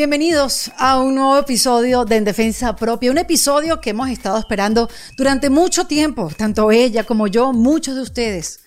Bienvenidos a un nuevo episodio de En Defensa Propia, un episodio que hemos estado esperando durante mucho tiempo, tanto ella como yo, muchos de ustedes.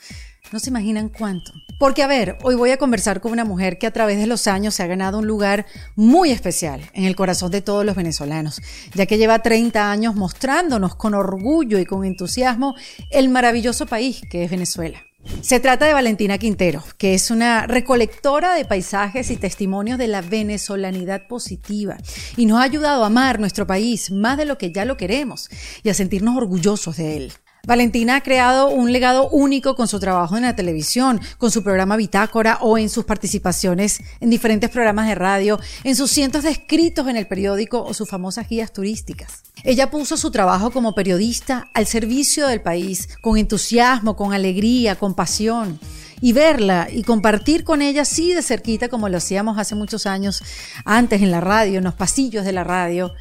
No se imaginan cuánto. Porque a ver, hoy voy a conversar con una mujer que a través de los años se ha ganado un lugar muy especial en el corazón de todos los venezolanos, ya que lleva 30 años mostrándonos con orgullo y con entusiasmo el maravilloso país que es Venezuela. Se trata de Valentina Quintero, que es una recolectora de paisajes y testimonios de la venezolanidad positiva y nos ha ayudado a amar nuestro país más de lo que ya lo queremos y a sentirnos orgullosos de él. Valentina ha creado un legado único con su trabajo en la televisión, con su programa Bitácora o en sus participaciones en diferentes programas de radio, en sus cientos de escritos en el periódico o sus famosas guías turísticas. Ella puso su trabajo como periodista al servicio del país, con entusiasmo, con alegría, con pasión. Y verla y compartir con ella así de cerquita como lo hacíamos hace muchos años antes en la radio, en los pasillos de la radio,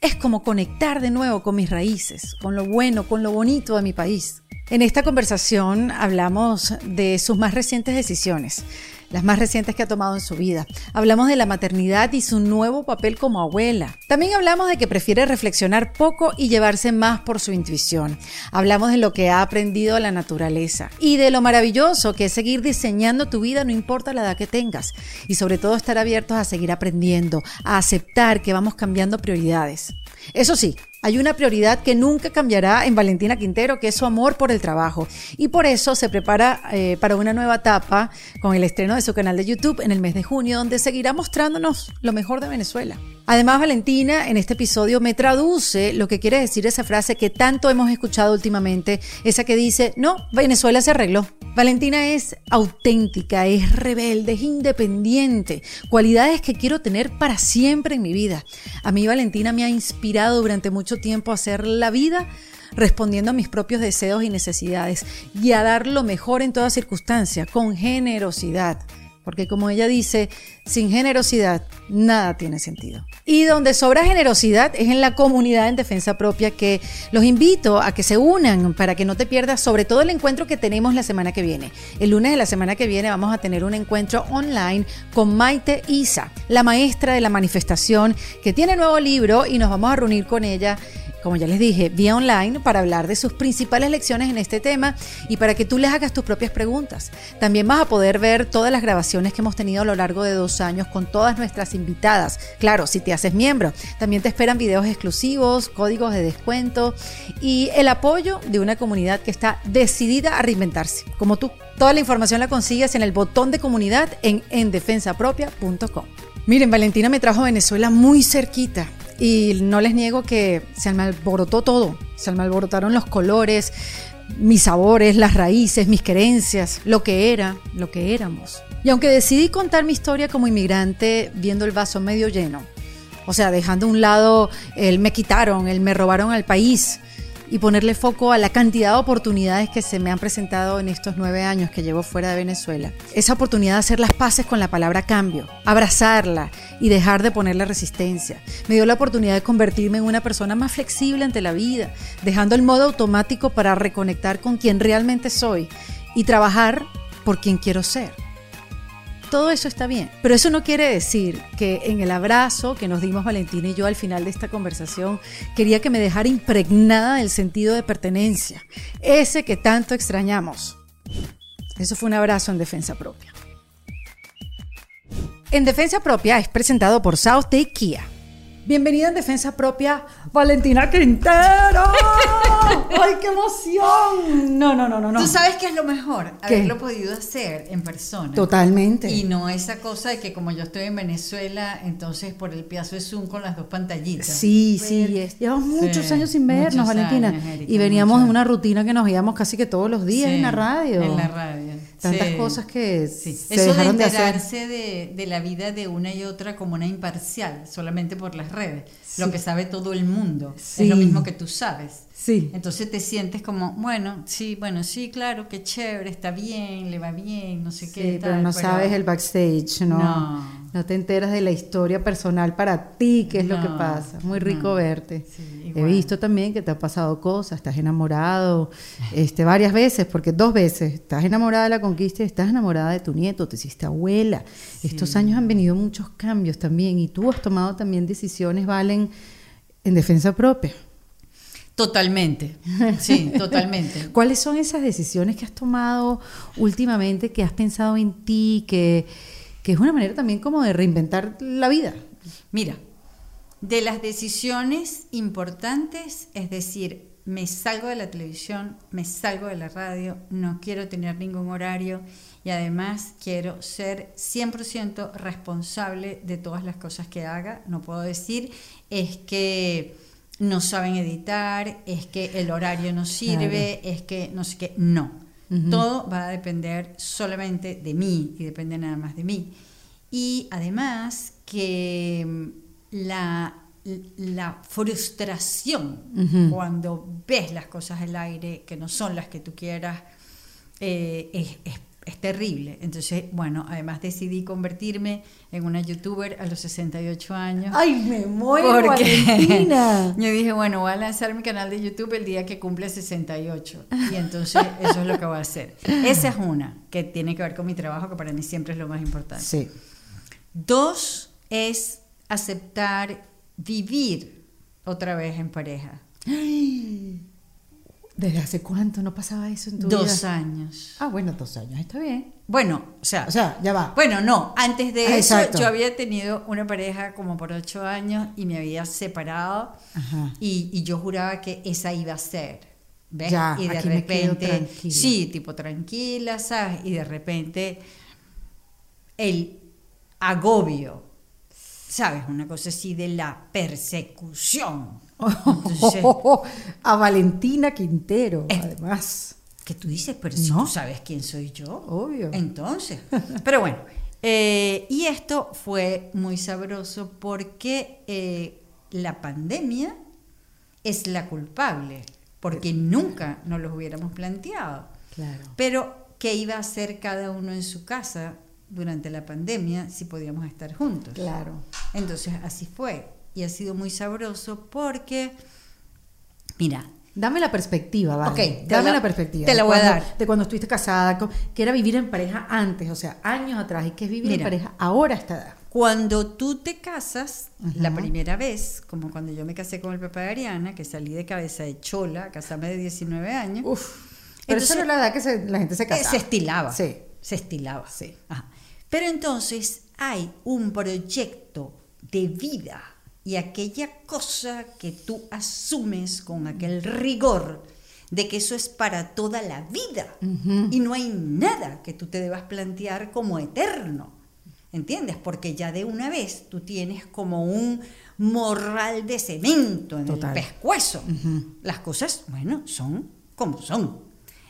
es como conectar de nuevo con mis raíces, con lo bueno, con lo bonito de mi país. En esta conversación hablamos de sus más recientes decisiones, las más recientes que ha tomado en su vida. Hablamos de la maternidad y su nuevo papel como abuela. También hablamos de que prefiere reflexionar poco y llevarse más por su intuición. Hablamos de lo que ha aprendido la naturaleza y de lo maravilloso que es seguir diseñando tu vida no importa la edad que tengas y sobre todo estar abiertos a seguir aprendiendo, a aceptar que vamos cambiando prioridades. Eso sí, hay una prioridad que nunca cambiará en Valentina Quintero, que es su amor por el trabajo. Y por eso se prepara eh, para una nueva etapa con el estreno de su canal de YouTube en el mes de junio, donde seguirá mostrándonos lo mejor de Venezuela. Además, Valentina en este episodio me traduce lo que quiere decir esa frase que tanto hemos escuchado últimamente, esa que dice, no, Venezuela se arregló. Valentina es auténtica, es rebelde, es independiente, cualidades que quiero tener para siempre en mi vida. A mí Valentina me ha inspirado durante mucho tiempo a hacer la vida respondiendo a mis propios deseos y necesidades y a dar lo mejor en toda circunstancia, con generosidad. Porque como ella dice, sin generosidad nada tiene sentido. Y donde sobra generosidad es en la comunidad en defensa propia que los invito a que se unan para que no te pierdas sobre todo el encuentro que tenemos la semana que viene. El lunes de la semana que viene vamos a tener un encuentro online con Maite Isa, la maestra de la manifestación que tiene nuevo libro y nos vamos a reunir con ella como ya les dije, vía online para hablar de sus principales lecciones en este tema y para que tú les hagas tus propias preguntas. También vas a poder ver todas las grabaciones que hemos tenido a lo largo de dos años con todas nuestras invitadas. Claro, si te haces miembro, también te esperan videos exclusivos, códigos de descuento y el apoyo de una comunidad que está decidida a reinventarse, como tú. Toda la información la consigues en el botón de comunidad en endefensapropia.com. Miren, Valentina me trajo Venezuela muy cerquita y no les niego que se me alborotó todo, se me alborotaron los colores, mis sabores, las raíces, mis creencias, lo que era, lo que éramos. Y aunque decidí contar mi historia como inmigrante viendo el vaso medio lleno, o sea, dejando a un lado el me quitaron, el me robaron al país, y ponerle foco a la cantidad de oportunidades que se me han presentado en estos nueve años que llevo fuera de Venezuela. Esa oportunidad de hacer las paces con la palabra cambio, abrazarla y dejar de ponerle resistencia. Me dio la oportunidad de convertirme en una persona más flexible ante la vida, dejando el modo automático para reconectar con quien realmente soy y trabajar por quien quiero ser todo eso está bien. Pero eso no quiere decir que en el abrazo que nos dimos Valentina y yo al final de esta conversación, quería que me dejara impregnada del sentido de pertenencia, ese que tanto extrañamos. Eso fue un abrazo en defensa propia. En defensa propia es presentado por South Day Bienvenida en defensa propia, Valentina Quintero. ¡Ay, qué emoción! No, no, no, no, no. Tú sabes qué es lo mejor, haberlo podido hacer en persona. Totalmente. Y no esa cosa de que como yo estoy en Venezuela, entonces por el piazo de Zoom con las dos pantallitas. Sí, sí, llevamos muchos años sin vernos, Valentina. y veníamos de una rutina que nos veíamos casi que todos los días en la radio. En la radio. Tantas cosas que se Eso dejaron de enterarse de, de, la vida de una y otra como una imparcial, solamente por las redes. Lo que sabe todo el mundo. Es lo mismo que tú sabes. Sí. Entonces te sientes como, bueno, sí, bueno, sí, claro, qué chévere, está bien, le va bien, no sé Sí, qué. pero no sabes el backstage, ¿no? No. No te enteras de la historia personal para ti, qué es lo que pasa. Muy rico no. verte. Sí, He visto también que te ha pasado cosas, estás enamorado este, varias veces, porque dos veces estás enamorada de la conquista y estás enamorada de tu nieto, te hiciste abuela. Estos años han venido muchos cambios también y tú has tomado también decisiones, Valen, en defensa propia. Totalmente, sí, totalmente. ¿Cuáles son esas decisiones que has tomado últimamente, que has pensado en ti, que, que es una manera también como de reinventar la vida? Mira, de las decisiones importantes, es decir, me salgo de la televisión, me salgo de la radio, no quiero tener ningún horario y además quiero ser 100% responsable de todas las cosas que haga. No puedo decir es que no saben editar, es que el horario no sirve, es que no sé qué. No, todo va a depender solamente de mí y depende nada más de mí. Y además que mm, la, la frustración cuando ves las cosas al aire que no son las que tú quieras eh, es, es- es terrible. Entonces, bueno, además decidí convertirme en una youtuber a los 68 años. ¡Ay, me muero, Porque Valentina! yo dije, bueno, voy a lanzar mi canal de YouTube el día que cumple 68. Y entonces eso es lo que voy a hacer. Esa es una, que tiene que ver con mi trabajo, que para mí siempre es lo más importante. Sí. Dos es aceptar vivir otra vez en pareja. ¿Desde hace cuánto no pasaba eso en tu Dos vida? años. Ah, bueno, dos años, está bien. Bueno, o sea, O sea, ya va. bueno, no, antes de Ah, eso exacto. yo había tenido una pareja como por ocho años y me había separado Ajá. y, y yo juraba que esa iba a ser. ¿Ves? Ya, y de aquí repente, sí, tipo tranquila, ¿sabes? Y de repente el agobio, ¿sabes? Una cosa así de la persecución. Entonces, a Valentina Quintero, además. que tú dices, pero si No. tú sabes quién soy yo. Obvio. Entonces, pero bueno, eh, y esto fue muy sabroso porque eh, la pandemia es la culpable, porque nunca nos los hubiéramos planteado. Claro. Pero, ¿qué iba a hacer cada uno en su casa durante la pandemia si podíamos estar juntos? Claro. Entonces, así fue. Y ha sido muy sabroso porque, mira, Dame la perspectiva, ¿vale? Ok, te Dame la- la, perspectiva. te la voy a dar. De cuando estuviste casada, que era vivir en pareja antes, o sea, años atrás, y que es vivir Mira. en pareja ahora a esta edad. Cuando tú te casas, Ajá. la primera vez, como cuando yo me casé con el papá de Ariana, que salí de cabeza de chola, a casarme de 19 años, Uf. Pero Entonces- esa no es la edad que se- la gente se eh, casaba. se estilaba. Sí. Se estilaba. Sí. Ajá. Pero entonces hay un proyecto de vida y aquella cosa que tú asumes con aquel rigor de que eso es para toda la vida y no hay nada que tú te debas plantear como eterno. ¿Entiendes? Porque ya de una vez tú tienes como un morral de cemento en Total. el pescuezo. Las cosas, bueno, son como son.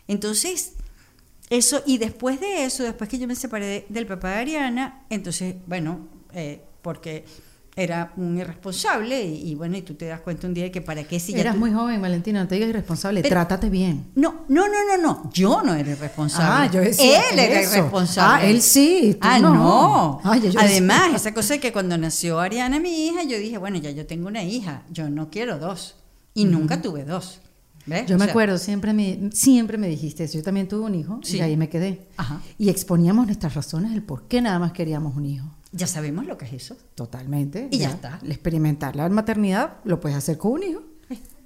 Entonces, eso, y después de eso, después que yo me separé de- del papá de Ariana, entonces, bueno, eh, porque era un irresponsable y, y bueno, y tú te das cuenta un día de que para qué si ya Eras tú- muy joven, Valentina, no te digas irresponsable, Pero- trátate bien. No, no, no, no, no, yo no era irresponsable. Ah, yo decía Él era eso. irresponsable. Ah, él sí, tú Ah, no. no. Ay, yo- yo Además, decía- esa cosa de que cuando nació Ariana, mi hija, yo dije, bueno, ya yo tengo una hija, yo no quiero dos. Y nunca tuve dos. ¿Ves? Yo O me sea, acuerdo, siempre me, siempre me dijiste eso. Yo también tuve un hijo Sí. y ahí me quedé. Ajá. Y exponíamos nuestras razones del por qué nada más queríamos un hijo. Ya sabemos lo que es eso. Totalmente. Y ya está. El experimentar la maternidad lo puedes hacer con un hijo.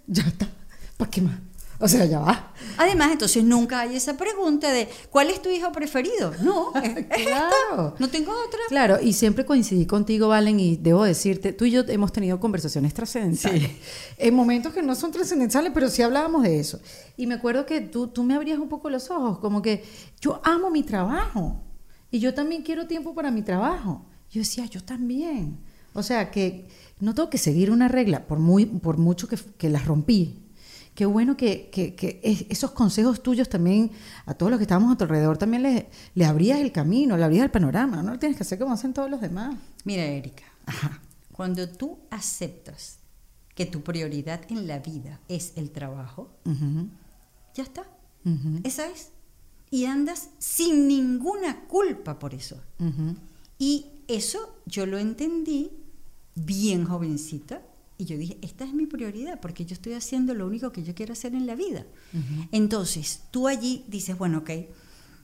Ya está. ¿Para qué más? O sea, ya va. Además, entonces nunca hay esa pregunta de ¿cuál es tu hijo preferido? No, es, es esta. Claro. No tengo otra. Claro, y siempre coincidí contigo, Valen, y debo decirte, tú y yo hemos tenido conversaciones trascendentales. En momentos que no son trascendentales, pero sí hablábamos de eso. Y me acuerdo que tú, tú me abrías un poco los ojos, como que yo amo mi trabajo. Y yo también quiero tiempo para mi trabajo. Yo decía, yo también. O sea, que no tengo que seguir una regla, por, muy, por mucho que, que las rompí. Qué bueno que, que- que es- esos consejos tuyos también, a todos los que estábamos a tu alrededor, también le, le abrías el camino, le abrías el panorama. No lo tienes que hacer como hacen todos los demás. Mira, Erika, Ajá. cuando tú aceptas que tu prioridad en la vida es el trabajo, ya está. ujú, Esa es. Y andas sin ninguna culpa por eso. Y eso yo lo entendí bien jovencita. Y yo dije, esta es mi prioridad, porque yo estoy haciendo lo único que yo quiero hacer en la vida. Entonces, tú allí dices, bueno, ok,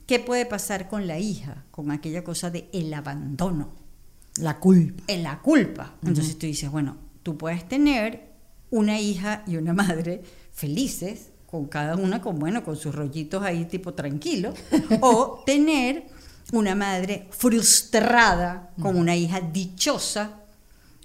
¿qué puede pasar con la hija? Con aquella cosa de el abandono, La culpa. en la culpa. Entonces tú dices, bueno, tú puedes tener una hija y una madre felices, con cada una con, bueno, con sus rollitos ahí tipo tranquilo, o tener una madre frustrada con una hija dichosa,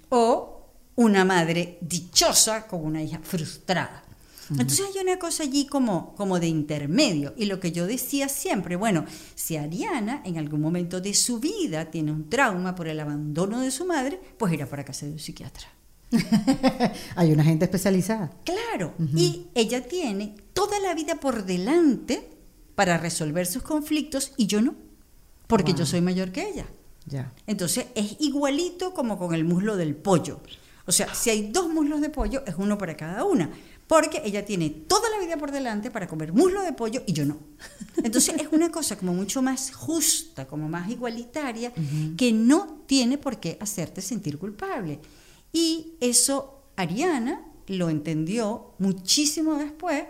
o una madre dichosa con una hija frustrada. Entonces hay una cosa allí como, como de intermedio. Y lo que yo decía siempre, bueno, si Ariana en algún momento de su vida tiene un trauma por el abandono de su madre, pues irá para casa de un psiquiatra. Hay una gente especializada. Claro, y ella tiene toda la vida por delante para resolver sus conflictos y yo no, porque Wow. yo soy mayor que ella. Ya. Entonces es igualito como con el muslo del pollo. O sea, si hay dos muslos de pollo, es uno para cada una. Porque ella tiene toda la vida por delante para comer muslo de pollo y yo no. Entonces es una cosa como mucho más justa, como más igualitaria, que no tiene por qué hacerte sentir culpable. Y eso Ariana lo entendió muchísimo después.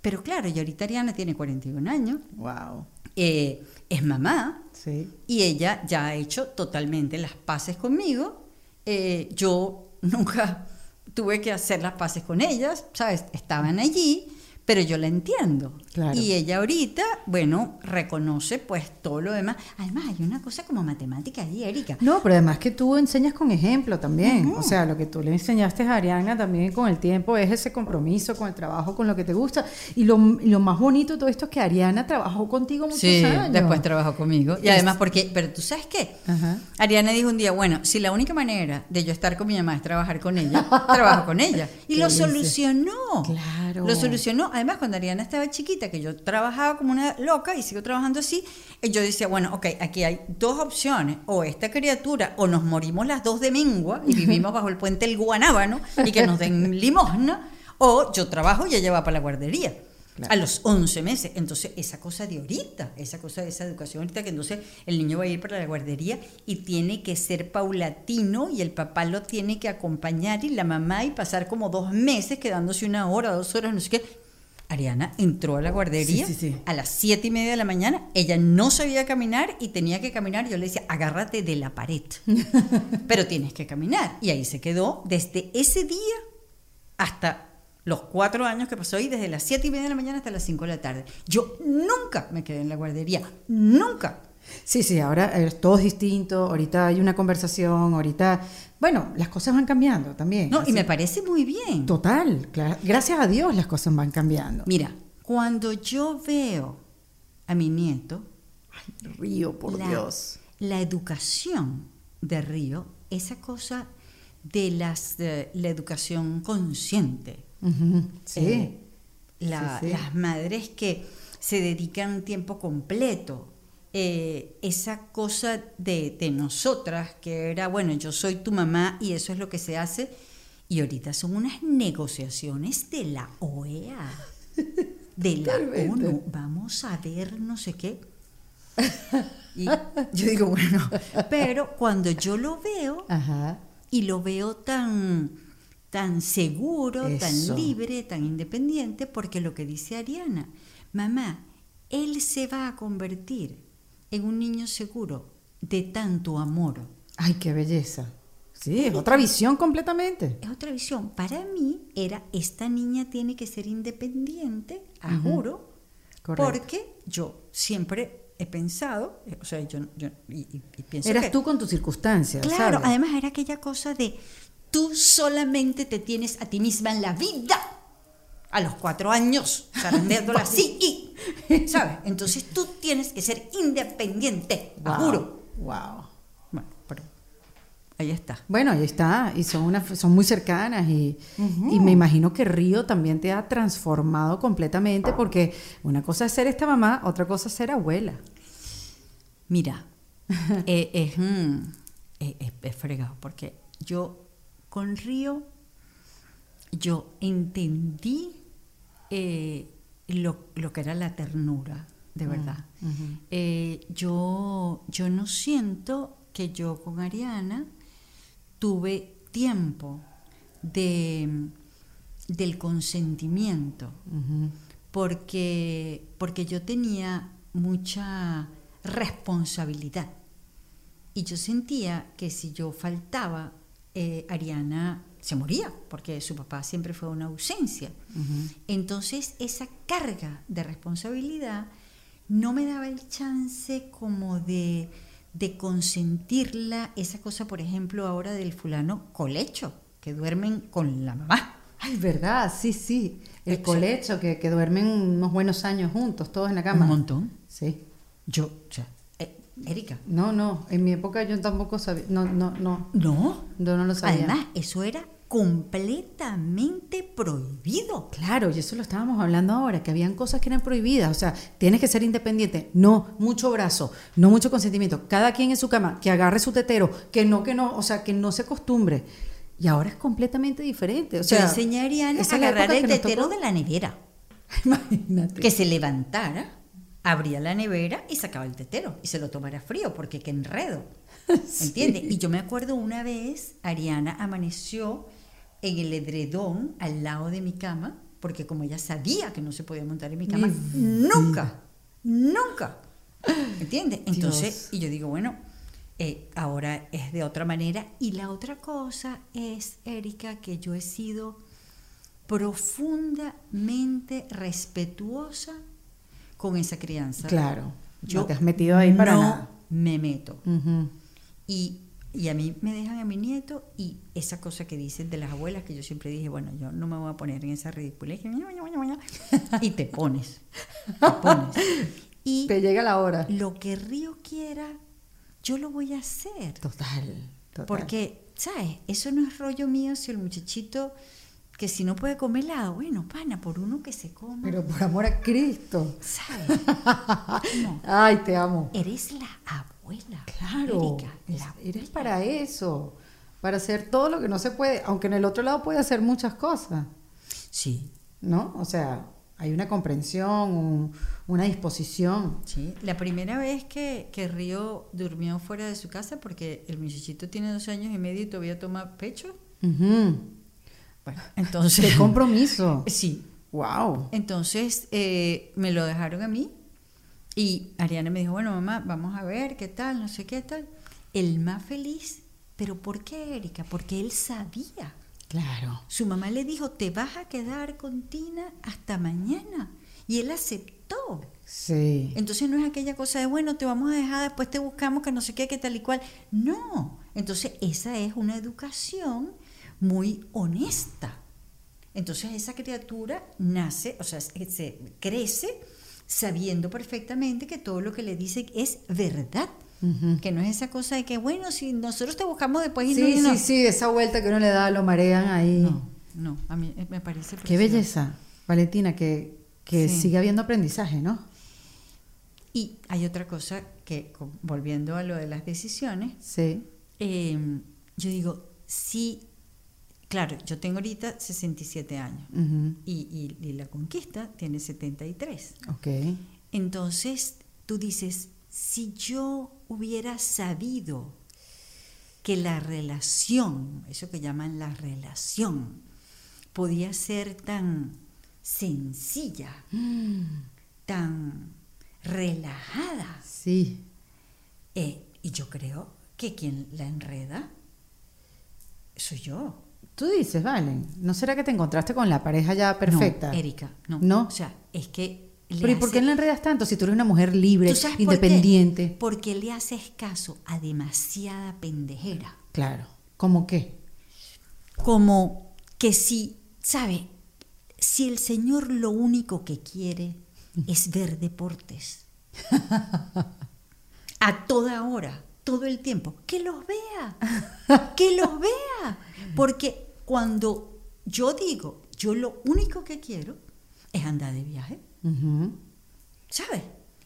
Pero claro, y ahorita Ariana tiene 41 años, Wow. eh, es mamá, Sí. y ella ya ha hecho totalmente las paces conmigo. Eh, yo nunca tuve que hacer las paces con ellas, ¿sabes? Estaban allí, pero yo la entiendo. Claro. Y ella ahorita, bueno, reconoce pues todo lo demás. Además, hay una cosa como matemática allí, Erika. No, pero además que tú enseñas con ejemplo también. O sea, lo que tú le enseñaste a Ariana también con el tiempo es ese compromiso con el trabajo, con lo que te gusta. Y lo, lo más bonito de todo esto es que Ariana trabajó contigo muchos Sí, años. después trabajó conmigo. Y además, porque, pero tú sabes qué? Ajá. Ariana dijo un día, bueno, si la única manera de yo estar con mi mamá es trabajar con ella, trabajo con ella. Y lo solucionó. Claro. Lo solucionó. Además, cuando Ariana estaba chiquita, que yo trabajaba como una loca y sigo trabajando así, eh, yo decía, bueno, ok, aquí hay dos opciones. O esta criatura, o nos morimos las dos de mengua y vivimos bajo el puente El Guanábano y que nos den limosna, o yo trabajo y ella va para la guardería. Claro. A los 11 meses. Entonces, esa cosa de ahorita, esa cosa de esa educación ahorita, que entonces el niño va a ir para la guardería y tiene que ser paulatino y el papá lo tiene que acompañar y la mamá y pasar como dos meses quedándose una hora, dos horas, no sé qué. Ariana entró a la guardería Sí, sí, sí. a las siete y media de la mañana. Ella no sabía caminar y tenía que caminar. Yo le decía, agárrate de la pared. Pero tienes que caminar. Y ahí se quedó desde ese día hasta los cuatro años que pasó ahí, desde las siete y media de la mañana hasta las cinco de la tarde. Yo nunca me quedé en la guardería. Nunca. Sí, sí, ahora eh, todo es distinto, ahorita hay una conversación, ahorita, bueno, las cosas van cambiando también. No, así- y me parece muy bien. Total, gracias a Dios las cosas van cambiando. Mira, cuando yo veo a mi nieto, Río, por la, Dios. la educación de Río, esa cosa de las de la educación consciente. Sí. Eh, la- Sí, sí. Las madres que se dedican tiempo completo. Eh, esa cosa de, de nosotras, que era, bueno, yo soy tu mamá y eso es lo que se hace, y ahorita son unas negociaciones de la OEA, de la Totalmente. ONU, vamos a ver no sé qué. Y yo digo, bueno, pero cuando yo lo veo, Ajá. y lo veo tan tan seguro, Eso. tan libre, tan independiente, porque lo que dice Ariana, mamá, él se va a convertir en un niño seguro de tanto amor. Ay, qué belleza. Sí, es otra visión completamente. Es otra visión. Para mí era, esta niña tiene que ser independiente, a juro, Correcto. porque yo siempre he pensado, eh, o sea, yo, yo- y, y- y pienso Eras que- tú con tus circunstancias. Claro, ¿sabes? además era aquella cosa de tú solamente te tienes a ti misma en la vida. A los cuatro años, así y, ¿sabes? Entonces tú tienes que ser independiente, Wow, juro. Wow. Bueno, pero ahí está. Bueno, ahí está, y son, una, son muy cercanas y, y me imagino que Río también te ha transformado completamente porque una cosa es ser esta mamá, otra cosa es ser abuela. Mira, eh, mm, es- es- es fregado, porque yo con Río yo entendí eh, lo, lo que era la ternura, de Mm, verdad. Eh, yo, yo no siento que yo con Ariana tuve tiempo de, del consentimiento, porque, porque yo tenía mucha responsabilidad. Y yo sentía que si yo faltaba, eh, Ariana se moría, porque su papá siempre fue una ausencia. Entonces esa carga de responsabilidad no me daba el chance como de, de consentirla, esa cosa, por ejemplo, ahora del fulano colecho, que duermen con la mamá. Ay, verdad, sí, sí. El Exacto. colecho, que, que duermen unos buenos años juntos, todos en la cama. Un montón. Sí. Yo, o sea, Erika, No, no, en mi época yo tampoco sabía, no, no, no, no. yo no lo sabía. Además, eso era completamente prohibido. Claro, y eso lo estábamos hablando ahora, que habían cosas que eran prohibidas, o sea, tienes que ser independiente, no mucho brazo, no mucho consentimiento, cada quien en su cama, que agarre su tetero, que no, que no, o sea, que no se acostumbre. Y ahora es completamente diferente, o sea, Yo enseñé a agarrar el tetero de la nevera, Imagínate. que se levantara, abría la nevera y sacaba el tetero y se lo tomara frío, porque qué enredo. ¿Entiendes? Y yo me acuerdo una vez, Ariana amaneció en el edredón al lado de mi cama, porque como ella sabía que no se podía montar en mi cama, Mi nunca, nunca. ¿Entiendes? Entonces, Dios. y yo digo, bueno, eh, ahora es de otra manera. Y la otra cosa es, Erika, que yo he sido profundamente respetuosa con esa crianza. Claro, Yo no te has metido ahí para no nada. me meto. Y, y a mí me dejan a mi nieto y esa cosa que dicen de las abuelas que yo siempre dije, bueno, yo no me voy a poner en esa ridiculez. Y te pones. Te pones. Y Te llega la hora. lo que Río quiera, yo lo voy a hacer. Total, total. Porque, ¿sabes? Eso no es rollo mío si el muchachito que si no puede comer helado, bueno, pana, por uno que se coma. Pero por amor a Cristo. ¿Sabes? No. Ay, te amo. Eres la abuela. Claro, Erika, la eres para eso, para hacer todo lo que no se puede, aunque en el otro lado puede hacer muchas cosas, Sí, ¿no? O sea, hay una comprensión, un- una disposición. sí. La primera vez que, que Río durmió fuera de su casa, porque el muchachito tiene dos años y medio y todavía toma pecho. Ujú. Bueno, entonces. Qué compromiso. Sí. Wow. Entonces eh, me lo dejaron a mí y Ariana me dijo, bueno, mamá, vamos a ver qué tal, no sé qué tal. El más feliz, pero ¿por qué, Erika? Porque él sabía. Claro. Su mamá le dijo, te vas a quedar con Tina hasta mañana. Y él aceptó. Sí. Entonces no es aquella cosa de, bueno, te vamos a dejar, después te buscamos, que no sé qué, que tal y cual. No. Entonces esa es una educación muy honesta. Entonces esa criatura nace, o sea, se crece sabiendo perfectamente que todo lo que le dicen es verdad. Que no es esa cosa de que, bueno, si nosotros te buscamos después y Sí, no, no. sí, sí, esa vuelta que uno le da, lo marean ahí. No, no, a mí eh, me parece Qué precioso. belleza, Valentina, que, que Sí. sigue habiendo aprendizaje, ¿no? Y hay otra cosa que, volviendo a lo de las decisiones, Sí. eh, yo digo, sí, claro, yo tengo ahorita 67 años Ujú. y, y- y la conquista tiene 73. Ok. Entonces tú dices, si yo hubiera sabido que la relación, eso que llaman la relación, podía ser tan sencilla, tan relajada, Sí. eh, y yo creo que quien la enreda soy yo. Tú dices, Valen, ¿no será que te encontraste con la pareja ya perfecta? No, Erika, no. ¿No? O sea, es que... le Pero ¿y por qué hace- la enredas tanto si tú eres una mujer libre, independiente? Porque le haces caso a demasiada pendejera. Claro. ¿Cómo qué? Como que si, ¿sabe? Si el Señor lo único que quiere es ver deportes. A toda hora, todo el tiempo. Que los vea. Que los vea. Porque cuando yo digo, yo lo único que quiero es andar de viaje. ¿sabes?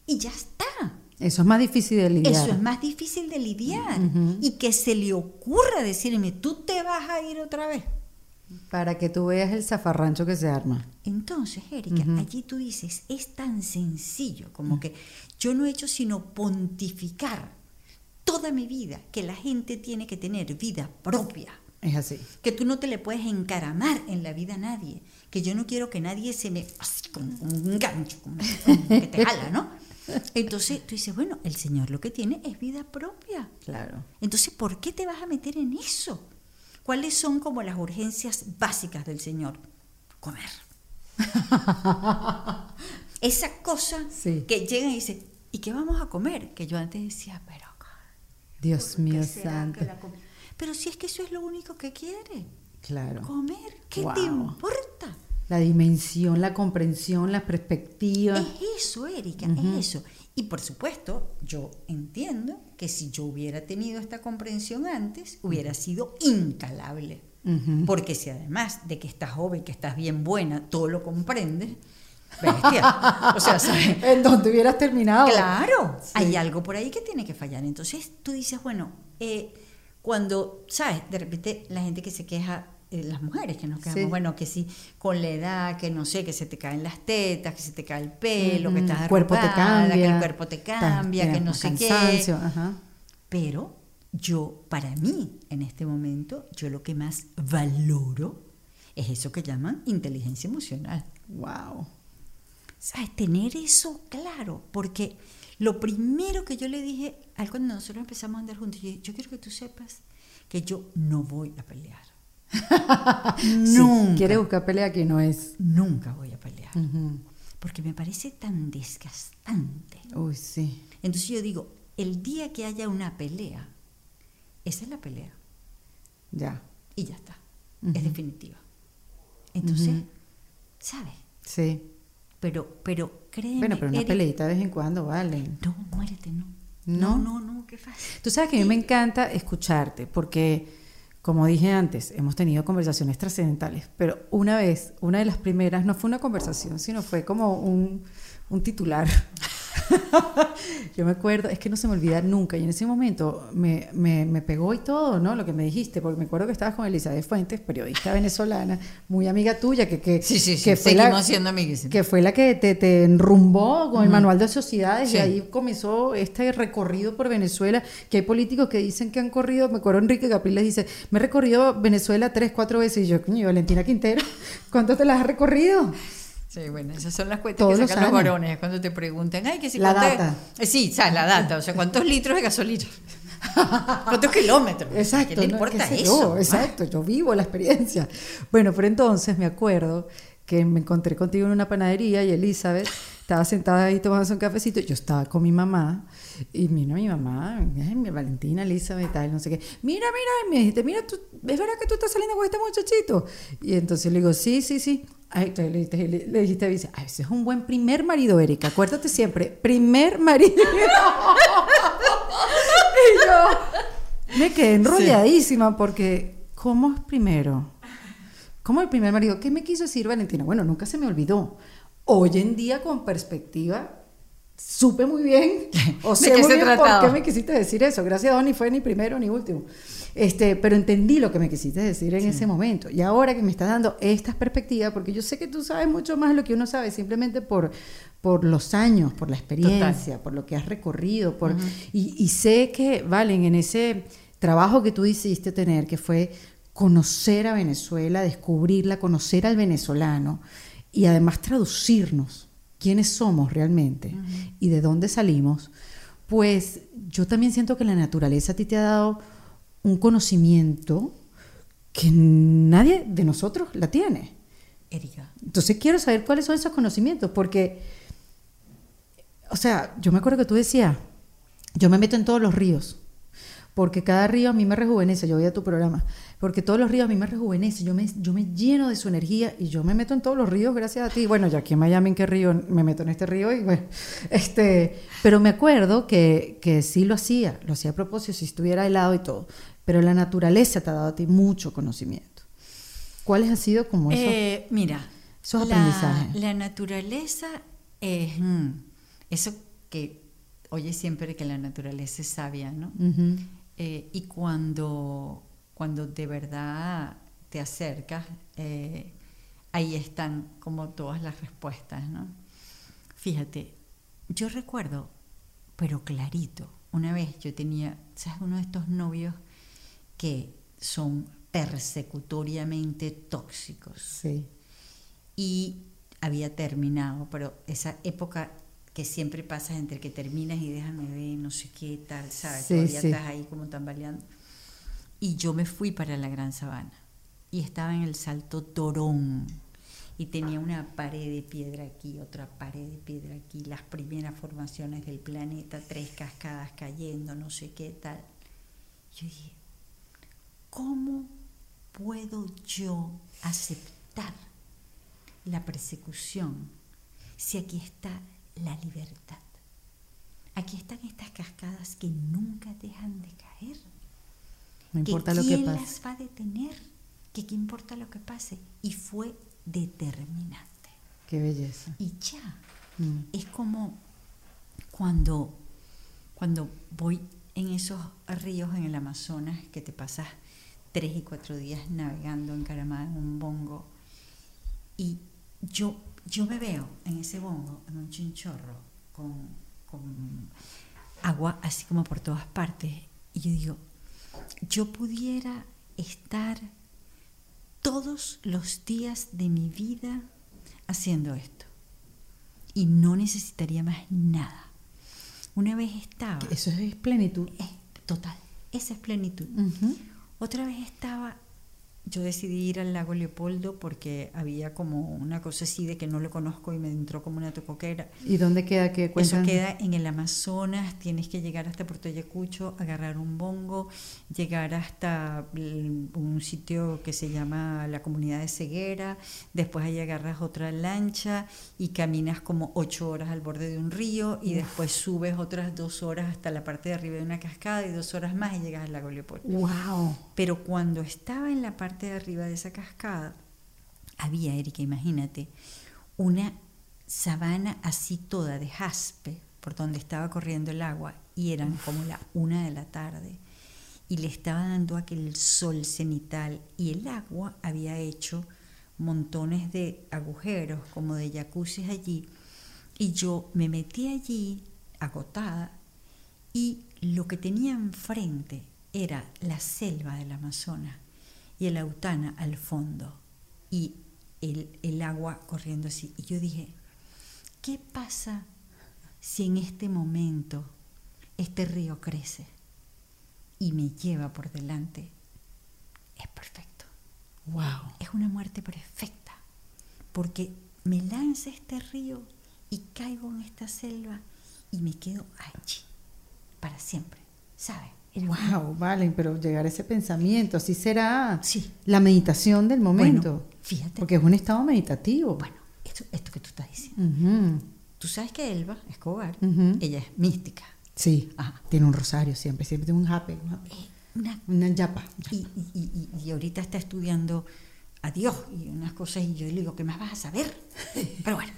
Y ya está. Eso es más difícil de lidiar. Eso es más difícil de lidiar. Y que se le ocurra decirme, tú te vas a ir otra vez. Para que tú veas el zafarrancho que se arma. Entonces, Erika, allí tú dices, es tan sencillo como que yo no he hecho sino pontificar toda mi vida que la gente tiene que tener vida propia. Es así. Que tú no te le puedes encaramar en la vida a nadie. Que yo no quiero que nadie se me. así como, un gancho, que te jala, ¿no? Entonces tú dices, bueno, el Señor lo que tiene es vida propia. Claro. Entonces, ¿por qué te vas a meter en eso? ¿Cuáles son como las urgencias básicas del Señor? Comer. Esa cosa que llega y dice, ¿y qué vamos a comer? Que yo antes decía, pero... Dios mío santo. Pero si es que eso es lo único que quiere. Claro. Comer. ¿Qué te importa? La dimensión, la comprensión, la perspectiva. Es eso, Erika, es eso. Y por supuesto, yo entiendo que si yo hubiera tenido esta comprensión antes, hubiera sido incalable. Porque si además de que estás joven, que estás bien buena, todo lo comprendes, bestia. o sea, ¿sabes? En donde hubieras terminado. Claro, hay algo por ahí que tiene que fallar. Entonces tú dices, bueno, eh, cuando, ¿sabes? De repente la gente que se queja eh, las mujeres que nos quedamos, bueno, que sí, con la edad, que no sé, que se te caen las tetas, que se te cae el pelo, que estás cuerpo te cambia, que el cuerpo te cambia, que no sé qué. Pero yo, para mí, en este momento, yo lo que más valoro es eso que llaman inteligencia emocional. Wow. ¿Sabes? Tener eso claro, porque lo primero que yo le dije a él cuando nosotros empezamos a andar juntos, yo, yo quiero que tú sepas que yo no voy a pelear. nunca. quiere buscar pelea que no es. Nunca voy a pelear. Porque me parece tan desgastante. Uy, sí. Entonces yo digo, el día que haya una pelea, esa es la pelea. Ya. Y ya está. Es definitiva. Entonces, ¿sabes? Sí. Pero, pero créeme. Bueno, pero una peleita de vez en cuando vale. No, muérete, no. No, no, no, qué fácil. Tú sabes que a mí me encanta escucharte, porque como dije antes, hemos tenido conversaciones trascendentales, pero una vez, una de las primeras, no fue una conversación, sino fue como un, un titular yo me acuerdo, es que no se me olvida nunca, y en ese momento me, me, pegó y todo, ¿no? Lo que me dijiste, porque me acuerdo que estabas con Elizabeth Fuentes, periodista venezolana, muy amiga tuya, que, que, sí, sí, que fue la, siendo Que fue la que te, te enrumbó con el manual de sociedades, y ahí comenzó este recorrido por Venezuela, que hay políticos que dicen que han corrido, me acuerdo Enrique Capriles dice, me he recorrido Venezuela tres, cuatro veces, y yo, coño, Valentina Quintero, ¿cuánto te las has recorrido? Sí, bueno, esas son las cuentas que sacan los, varones cuando te preguntan, ay, que si La data. Eh, sí, sabes, la data, o sea, ¿cuántos litros de gasolina? ¿Cuántos kilómetros? Exacto. ¿Qué le importa eso? exacto, yo vivo la experiencia. Bueno, pero entonces me acuerdo que me encontré contigo en una panadería y Elizabeth estaba sentada ahí tomando un cafecito. Yo estaba con mi mamá y mira mi mamá, mi Valentina, Elizabeth, tal, no sé qué. Mira, mira, y me dijiste, mira, tú, ¿es verdad que tú estás saliendo con este muchachito? Y entonces le digo, sí, sí, sí. Ay, le, dijiste, le, le dijiste, dice, Ay, ese es un buen primer marido, Erika. Acuérdate siempre, primer marido. y yo me quedé enrolladísima porque, ¿cómo es primero? ¿Cómo el primer marido? ¿Qué me quiso decir Valentina? Bueno, nunca se me olvidó. Hoy en día, con perspectiva, supe muy bien, o sé muy bien por qué me quisiste decir eso. Gracias a Dios ni fue ni primero ni último. Este, pero entendí lo que me quisiste decir en ese momento. Y ahora que me estás dando estas perspectivas, porque yo sé que tú sabes mucho más de lo que uno sabe, simplemente por, por los años, por la experiencia, por lo que has recorrido, por, y, y sé que, Valen, en ese trabajo que tú hiciste tener, que fue conocer a Venezuela, descubrirla, conocer al venezolano y además traducirnos quiénes somos realmente y de dónde salimos, pues yo también siento que la naturaleza a ti te ha dado un conocimiento que nadie de nosotros la tiene. Erika. Entonces quiero saber cuáles son esos conocimientos, porque, o sea, yo me acuerdo que tú decías, yo me meto en todos los ríos, porque cada río a mí me rejuvenece, yo voy a tu programa, porque todos los ríos a mí me rejuvenecen, yo me, yo me lleno de su energía y yo me meto en todos los ríos gracias a ti. Bueno, ya aquí en Miami, ¿en qué río? Me meto en este río y bueno, este, pero me acuerdo que, que sí lo hacía, lo hacía a propósito, si estuviera helado y todo, pero la naturaleza te ha dado a ti mucho conocimiento. ¿Cuáles han sido como esos, eh, mira, esos aprendizajes? La naturaleza es mm, eso que oye siempre que la naturaleza es sabia, ¿no? Eh, y cuando cuando de verdad te acercas, eh, ahí están como todas las respuestas, ¿no? Fíjate, yo recuerdo, pero clarito, una vez yo tenía, ¿sabes? Uno de estos novios que son persecutoriamente tóxicos. Sí. Y había terminado, pero esa época que siempre pasa entre que terminas y déjame ver, no sé qué tal, ¿sabes? Sí, Todavía sí. estás ahí como tambaleando. Y yo me fui para la Gran Sabana y estaba en el Salto Torón y tenía una pared de piedra aquí, otra pared de piedra aquí, las primeras formaciones del planeta, tres cascadas cayendo, no sé qué tal. Yo dije, ¿cómo puedo yo aceptar la persecución si aquí está la libertad? Aquí están estas cascadas que nunca dejan de caer. No importa que lo que quién pase. las va a detener, que qué importa lo que pase. Y fue determinante. Qué belleza. Y ya, Mm. es como cuando, cuando voy en esos ríos en el Amazonas que te pasas tres y cuatro días navegando encaramada en un bongo y yo, yo me veo en ese bongo, en un chinchorro, con, con agua así como por todas partes y yo digo, yo pudiera estar todos los días de mi vida haciendo esto y no necesitaría más nada. Una vez estaba, Eso es plenitud. es total, esa es plenitud. Ujú. Otra vez estaba, yo decidí ir al lago Leopoldo porque había como una cosa así de que no lo conozco y me entró como una tocoquera. ¿Y dónde queda que Eso queda en el Amazonas, tienes que llegar hasta Puerto Ayacucho, agarrar un bongo, llegar hasta un sitio que se llama la comunidad de Ceguera, después ahí agarras otra lancha y caminas como ocho horas al borde de un río y después subes otras dos horas hasta la parte de arriba de una cascada y dos horas más y llegas al lago Leopoldo. Wow. Pero cuando estaba en la parte de arriba de esa cascada, había, Erika, imagínate, una sabana así toda de jaspe por donde estaba corriendo el agua y eran como la una de la tarde y le estaba dando aquel sol cenital y el agua había hecho montones de agujeros como de jacuzzis allí y yo me metí allí agotada y lo que tenía enfrente era la selva del Amazonas y el Autana al fondo y el, el agua corriendo así. Y yo dije, ¿qué pasa si en este momento este río crece y me lleva por delante? Es perfecto. Wow. Es una muerte perfecta, porque me lanza este río y caigo en esta selva y me quedo allí para siempre, ¿sabes? Wow, vale, pero llegar a ese pensamiento, así será Sí. la meditación del momento. Bueno, fíjate. Porque es un estado meditativo. Bueno, esto, esto que tú estás diciendo. Tú sabes que Elba Escobar, ella es mística. Sí, Ajá. tiene un rosario siempre, siempre tiene un jape, un jape, Eh, una una yapa. y, y- y- y ahorita está estudiando a Dios y unas cosas y yo le digo, ¿qué más vas a saber? Pero bueno,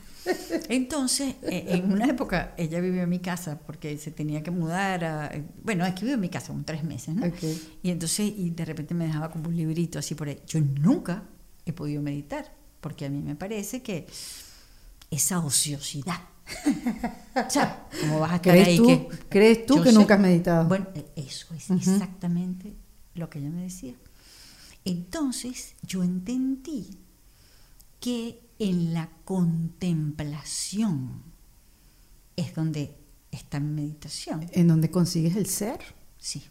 entonces eh, en una época ella vivió en mi casa porque se tenía que mudar a, bueno, aquí vivió en mi casa como tres meses, ¿no? Y entonces y de repente me dejaba como un librito así por ahí. Yo nunca he podido meditar porque a mí me parece que esa ociosidad. o sea, ¿cómo vas a estar ¿Crees ahí tú, que ¿crees tú yo que sé- nunca has meditado? Bueno, e- eso es exactamente lo que ella me decía. Entonces yo entendí que en la contemplación es donde está mi meditación. en donde consigues el ser. Sí,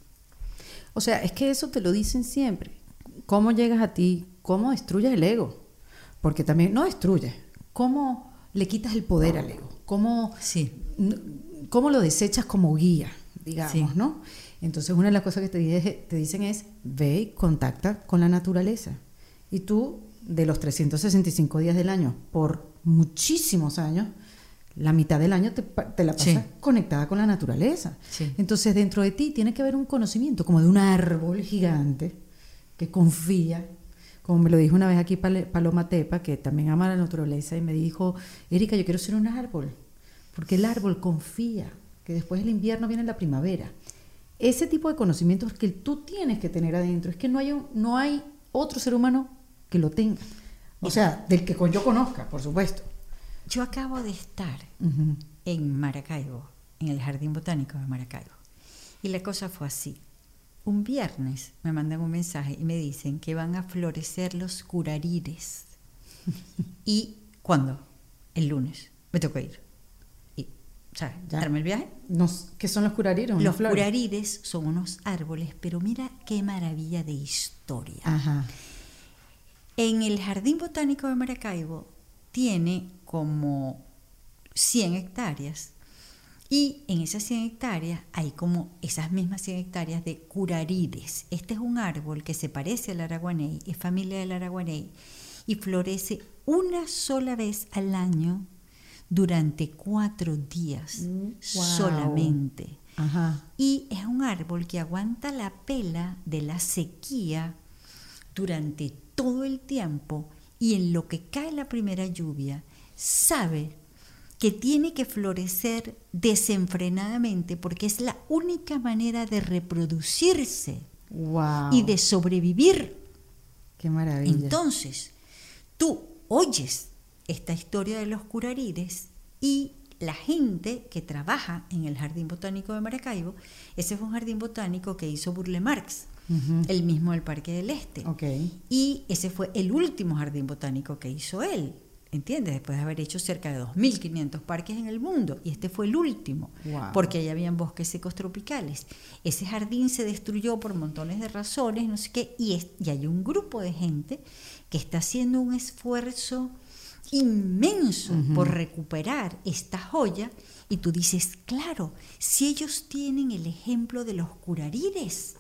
O sea, es que eso te lo dicen siempre. ¿Cómo llegas a ti? ¿Cómo destruyes el ego? Porque también no destruyes. ¿Cómo le quitas el poder al ego? ¿Cómo, sí, cómo lo desechas como guía, digamos, Sí. ¿no? Entonces, una de las cosas que te, te dicen es, ve y contacta con la naturaleza. Y tú, de los 365 días del año, por muchísimos años, la mitad del año te, la pasas Sí. conectada con la naturaleza. Sí. Entonces, dentro de ti tiene que haber un conocimiento, como de un árbol gigante que confía, como me lo dijo una vez aquí Paloma Tepa, que también ama la naturaleza, y me dijo, Erika, yo quiero ser un árbol, porque el árbol confía que después del invierno viene la primavera. Ese tipo de conocimientos que tú tienes que tener adentro, es que no hay, un- no hay otro ser humano que lo tenga. O sea, del que yo conozca, por supuesto. Yo acabo de estar en Maracaibo, en el Jardín Botánico de Maracaibo. Y la cosa fue así. Un viernes me mandan un mensaje y me dicen que van a florecer los curarires. ¿Y cuándo? El lunes. Me tocó ir. Y, ¿sabes? Darme el viaje. ¿Qué son los curarires? Los curarires son unos árboles, pero mira qué maravilla de historia. Ajá. En el Jardín Botánico de Maracaibo tiene como 100 hectáreas y en esas 100 hectáreas hay como esas mismas 100 hectáreas de curarides. Este es un árbol que se parece al araguaney, es familia del araguaney y florece una sola vez al año durante cuatro días Mm, solamente. Ajá. Y es un árbol que aguanta la pela de la sequía durante todo el tiempo y en lo que cae la primera lluvia sabe que tiene que florecer desenfrenadamente porque es la única manera de reproducirse Wow. y de sobrevivir. Qué maravilla. Entonces, tú oyes esta historia de los curarires y la gente que trabaja en el Jardín Botánico de Maracaibo, ese fue un jardín botánico que hizo Burle Marx, El mismo del Parque del Este. Ok. Y ese fue el último jardín botánico que hizo él, ¿entiendes? Después de haber hecho cerca de 2.500 parques en el mundo. Y este fue el último, Wow. porque allá habían bosques secos tropicales. Ese jardín se destruyó por montones de razones, no sé qué, y, es- y hay un grupo de gente que está haciendo un esfuerzo inmenso por recuperar esta joya. Y tú dices, claro, si ellos tienen el ejemplo de los curarires,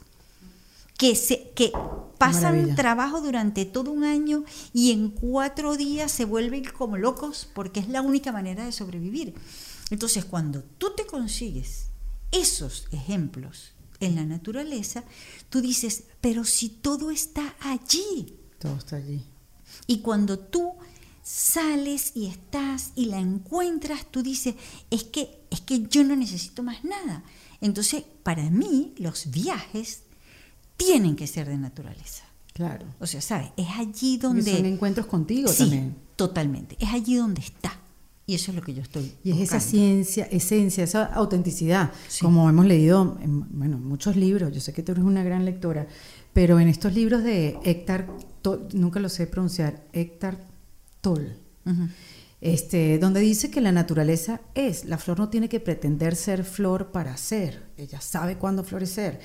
que, se, que pasan Maravilla. trabajo durante todo un año y en cuatro días se vuelven como locos porque es la única manera de sobrevivir. Entonces, cuando tú te consigues esos ejemplos en la naturaleza, tú dices, pero si todo está allí. Todo está allí. Y cuando tú sales y estás y la encuentras, tú dices, es que, es que yo no necesito más nada. Entonces, para mí, los viajes tienen que ser de naturaleza. Claro. O sea, ¿sabes? Es allí Porque donde... son encuentros contigo sí, también. totalmente. Es allí donde está. Y eso es lo que yo estoy Y es esa buscando. ciencia, esencia, esa autenticidad, Sí. como hemos leído en bueno, muchos libros, yo sé que tú eres una gran lectora, pero en estos libros de Héctor, Toll, nunca lo sé pronunciar, Héctor Toll, Ujú. este, donde dice que la naturaleza es, la flor no tiene que pretender ser flor para ser, ella sabe cuándo florecer,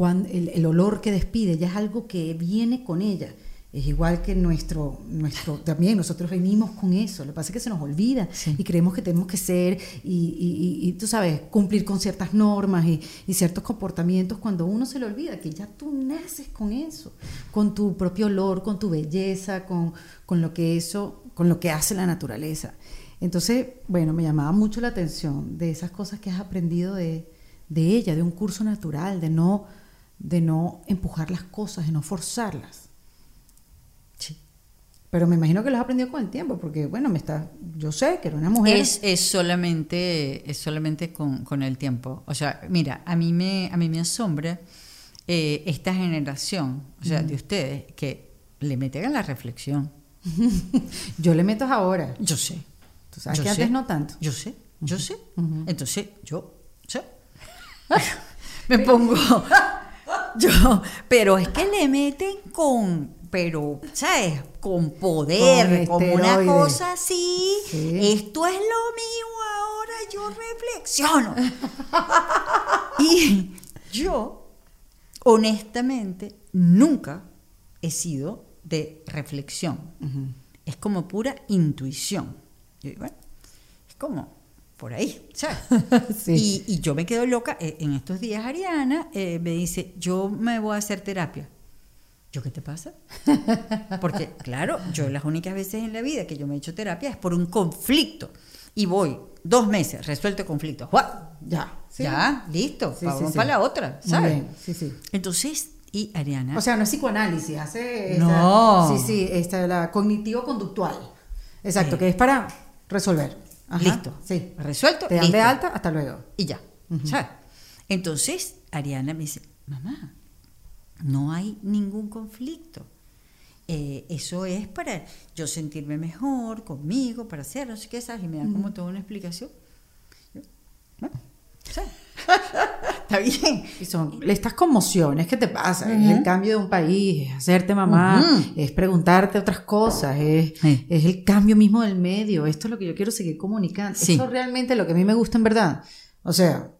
cuán- el, el olor que despide, ya es algo que viene con ella. Es igual que nuestro, nuestro, también nosotros venimos con eso, lo que pasa es que se nos olvida Sí. y creemos que tenemos que ser y, y- y- y, tú sabes, cumplir con ciertas normas y, y ciertos comportamientos cuando uno se le olvida que ya tú naces con eso, con tu propio olor, con tu belleza, con, con lo que eso, con lo que hace la naturaleza. Entonces, bueno, me llamaba mucho la atención de esas cosas que has aprendido de, de ella, de un curso natural, de no, de no empujar las cosas, de no forzarlas. Sí. Pero me imagino que lo has aprendido con el tiempo, porque bueno, me está, yo sé que era una mujer. Es, es solamente, es solamente con, con el tiempo. O sea, mira, a mí me, a mí me asombra eh, esta generación, o sea, de ustedes, que le meten a la reflexión. Yo le meto ahora. Yo sé. Tú sabes yo que sé, antes no tanto. Yo sé, yo sé. Ujú. Entonces, yo sé. me pongo. yo, pero es que le meten con. Pero, ¿sabes? Con poder, Con como una cosa así. Sí. Esto es lo mío, ahora yo reflexiono. y yo, honestamente, nunca he sido de reflexión. Es como pura intuición. Yo digo, bueno, es como por ahí, ¿sabes? Sí. y, y yo me quedo loca. eh, En estos días, Ariana eh, me dice, yo me voy a hacer terapia. ¿Yo qué te pasa? Porque, claro, yo las únicas veces en la vida que yo me he hecho terapia es por un conflicto. Y voy dos meses, resuelto el conflicto. ¡Guau! Ya. sí. Ya, listo, Sí, vamos para la otra, Muy ¿sabes? bien, Sí, sí. Entonces, y Ariana. O sea, no es psicoanálisis, hace esta- No. sí, sí, esta, la cognitivo-conductual. Exacto, Sí. que es para resolver. Ajá, listo. Sí. Resuelto. Te dan de alta, hasta luego. y ya. ¿sabes? Entonces, Ariana me dice, mamá, no hay ningún conflicto. eh, eso es para yo sentirme mejor conmigo, para hacer, no sé qué, ¿sabes? Y me da como toda una explicación. Yo, bueno. Está bien. Y son estas conmociones que te pasa, es el cambio de un país, es hacerte mamá, Ujú. es preguntarte otras cosas, es, Sí. es el cambio mismo del medio, esto es lo que yo quiero seguir comunicando, Sí. esto es realmente lo que a mí me gusta en verdad, o sea,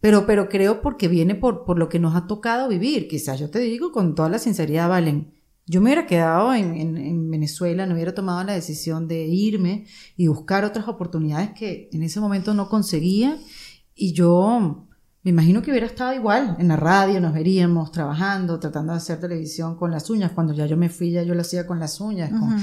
pero, pero creo porque viene por, por lo que nos ha tocado vivir, quizás yo te digo con toda la sinceridad, Valen, yo me hubiera quedado en, en- en Venezuela, no hubiera tomado la decisión de irme y buscar otras oportunidades que en ese momento no conseguía y yo me imagino que hubiera estado igual en la radio, nos veríamos trabajando, tratando de hacer televisión con las uñas. Cuando ya yo me fui, ya yo lo hacía con las uñas. con-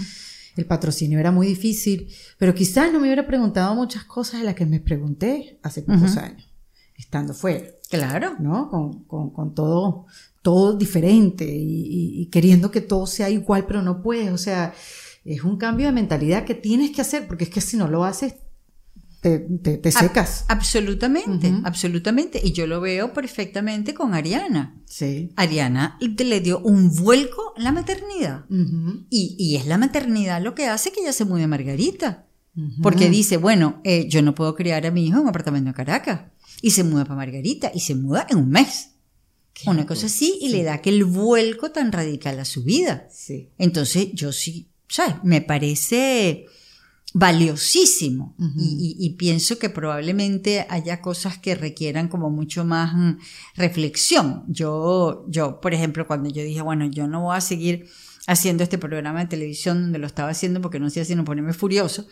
el patrocinio era muy difícil, pero quizás no me hubiera preguntado muchas cosas de las que me pregunté hace pocos años, estando fuera. Claro. ¿no? Con, con- con todo, todo diferente y, y- y queriendo que todo sea igual, pero no puedes. O sea, es un cambio de mentalidad que tienes que hacer, porque es que si no lo haces, te, te- te secas. Ab- absolutamente, absolutamente. Y yo lo veo perfectamente con Ariana. Sí. Ariana le dio un vuelco a la maternidad. Y, y es la maternidad lo que hace que ella se mude a Margarita. Porque dice, bueno, eh, yo no puedo criar a mi hijo en un apartamento en Caracas. Y se muda para Margarita. Y se muda en un mes. Qué Una cosa así. Y le da aquel vuelco tan radical a su vida. Sí. Entonces, yo sí, ¿sabes? Me parece valiosísimo Ujú. y, y- y pienso que probablemente haya cosas que requieran como mucho más mm, reflexión. Yo, yo, por ejemplo, cuando yo dije, bueno, yo no voy a seguir haciendo este programa de televisión donde lo estaba haciendo porque no sé sino ponerme furioso,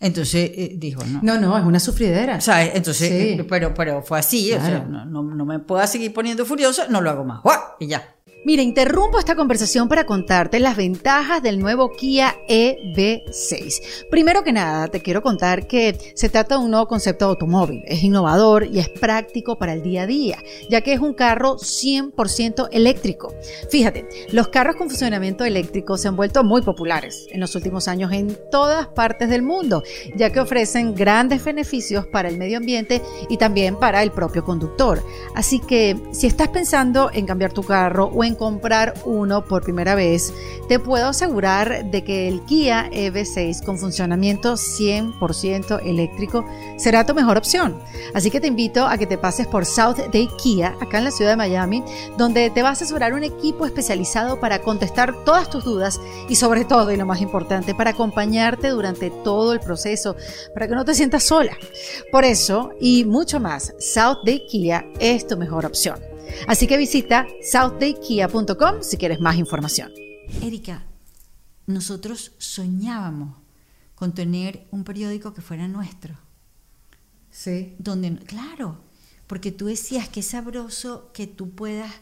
entonces eh, dijo, no. No, no, es una sufridera. ¿Sabes? Entonces, Sí. eh, pero, pero fue así, o sea, Claro. no, no, no me puedo seguir poniendo furioso, no lo hago más. ¡Guau! Y ya. Mira, interrumpo esta conversación para contarte las ventajas del nuevo Kia EV6. Primero que nada, te quiero contar que se trata de un nuevo concepto de automóvil. Es innovador y es práctico para el día a día, ya que es un carro 100% eléctrico. Fíjate, los carros con funcionamiento eléctrico se han vuelto muy populares en los últimos años en todas partes del mundo, ya que ofrecen grandes beneficios para el medio ambiente y también para el propio conductor. Así que si estás pensando en cambiar tu carro o en comprar uno por primera vez, te puedo asegurar de que el Kia EV6 con funcionamiento 100% eléctrico será tu mejor opción. Así que te invito a que te pases por South Day Kia, acá en la ciudad de Miami, donde te va a asesorar un equipo especializado para contestar todas tus dudas y sobre todo, y lo más importante, para acompañarte durante todo el proceso, para que no te sientas sola. Por eso y mucho más, South Day Kia es tu mejor opción. Así que visita southdaykia.com si quieres más información. Erika, nosotros soñábamos con tener un periódico que fuera nuestro. Sí. Donde, claro, porque tú decías que es sabroso que tú puedas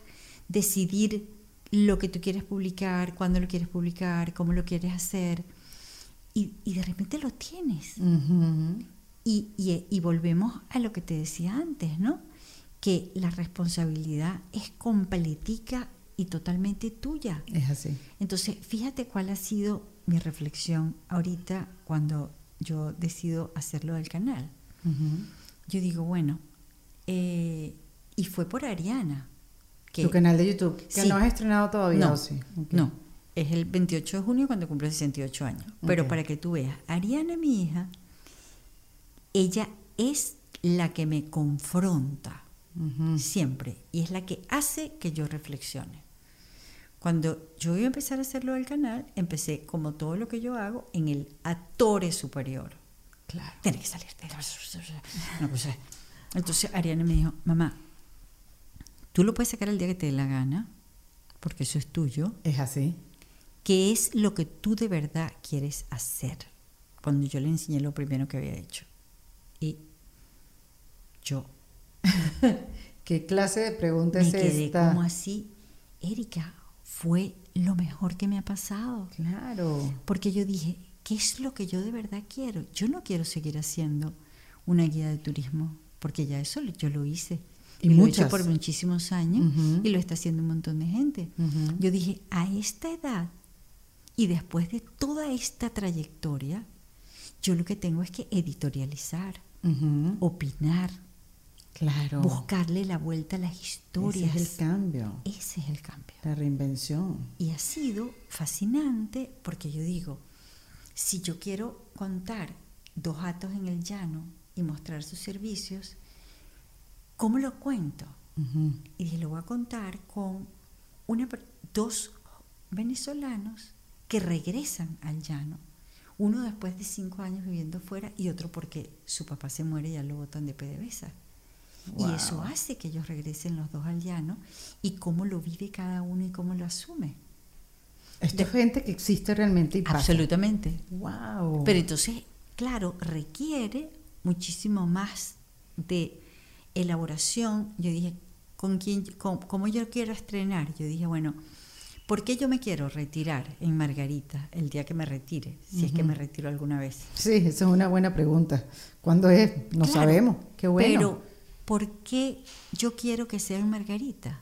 decidir lo que tú quieres publicar, cuándo lo quieres publicar, cómo lo quieres hacer. Y, y de repente lo tienes. Ujú. Y, y- y volvemos a lo que te decía antes, ¿no? Que la responsabilidad es completica y totalmente tuya. Es así. Entonces, fíjate cuál ha sido mi reflexión ahorita cuando yo decido hacerlo del canal. Yo digo, bueno, eh, y fue por Ariana. Que, Tu canal de YouTube, que Sí. no has estrenado todavía, no, ¿o sí? No, es el 28 de junio cuando cumple 68 años. Pero para que tú veas, Ariana, mi hija, ella es la que me confronta Siempre y es la que hace que yo reflexione. Cuando yo iba a empezar a hacerlo del canal, empecé como todo lo que yo hago en el atore superior. Claro. Tiene que salir. Una cosa. Entonces Ariana me dijo, mamá, tú lo puedes sacar el día que te dé la gana, porque eso es tuyo. Es así. ¿Qué es lo que tú de verdad quieres hacer? Cuando yo le enseñé lo primero que había hecho. Y yo ¿Qué clase de pregunta me es quedé esta? como así, Erika, fue lo mejor que me ha pasado. Claro. Porque yo dije, ¿qué es lo que yo de verdad quiero? Yo no quiero seguir haciendo una guía de turismo, porque ya eso yo lo hice. Y lo he hecho por muchísimos años y lo está haciendo un montón de gente. Yo dije, a esta edad y después de toda esta trayectoria, yo lo que tengo es que editorializar, opinar, Claro. buscarle la vuelta a las historias. Ese es el cambio, Ese es el cambio. la reinvención. Y ha sido fascinante porque yo digo, si yo quiero contar dos gatos en el llano y mostrar sus servicios, ¿cómo lo cuento? Y dije, lo voy a contar con una, dos venezolanos que regresan al llano. Uno después de cinco años viviendo fuera y otro porque su papá se muere y ya lo botan de PDVSA. Wow. Y eso hace que ellos regresen los dos al llano y cómo lo vive cada uno y cómo lo asume. Esto es gente que existe realmente y pasa. Absolutamente. Wow. Pero entonces, claro, requiere muchísimo más de elaboración. Yo dije, ¿con quién, con- ¿cómo yo quiero estrenar? Yo dije, bueno, ¿por qué yo me quiero retirar en Margarita el día que me retire? Si es que me retiro alguna vez. Sí, esa es una buena pregunta. ¿Cuándo es? No Claro, sabemos. Qué bueno. Pero, ¿por qué yo quiero que sea en Margarita?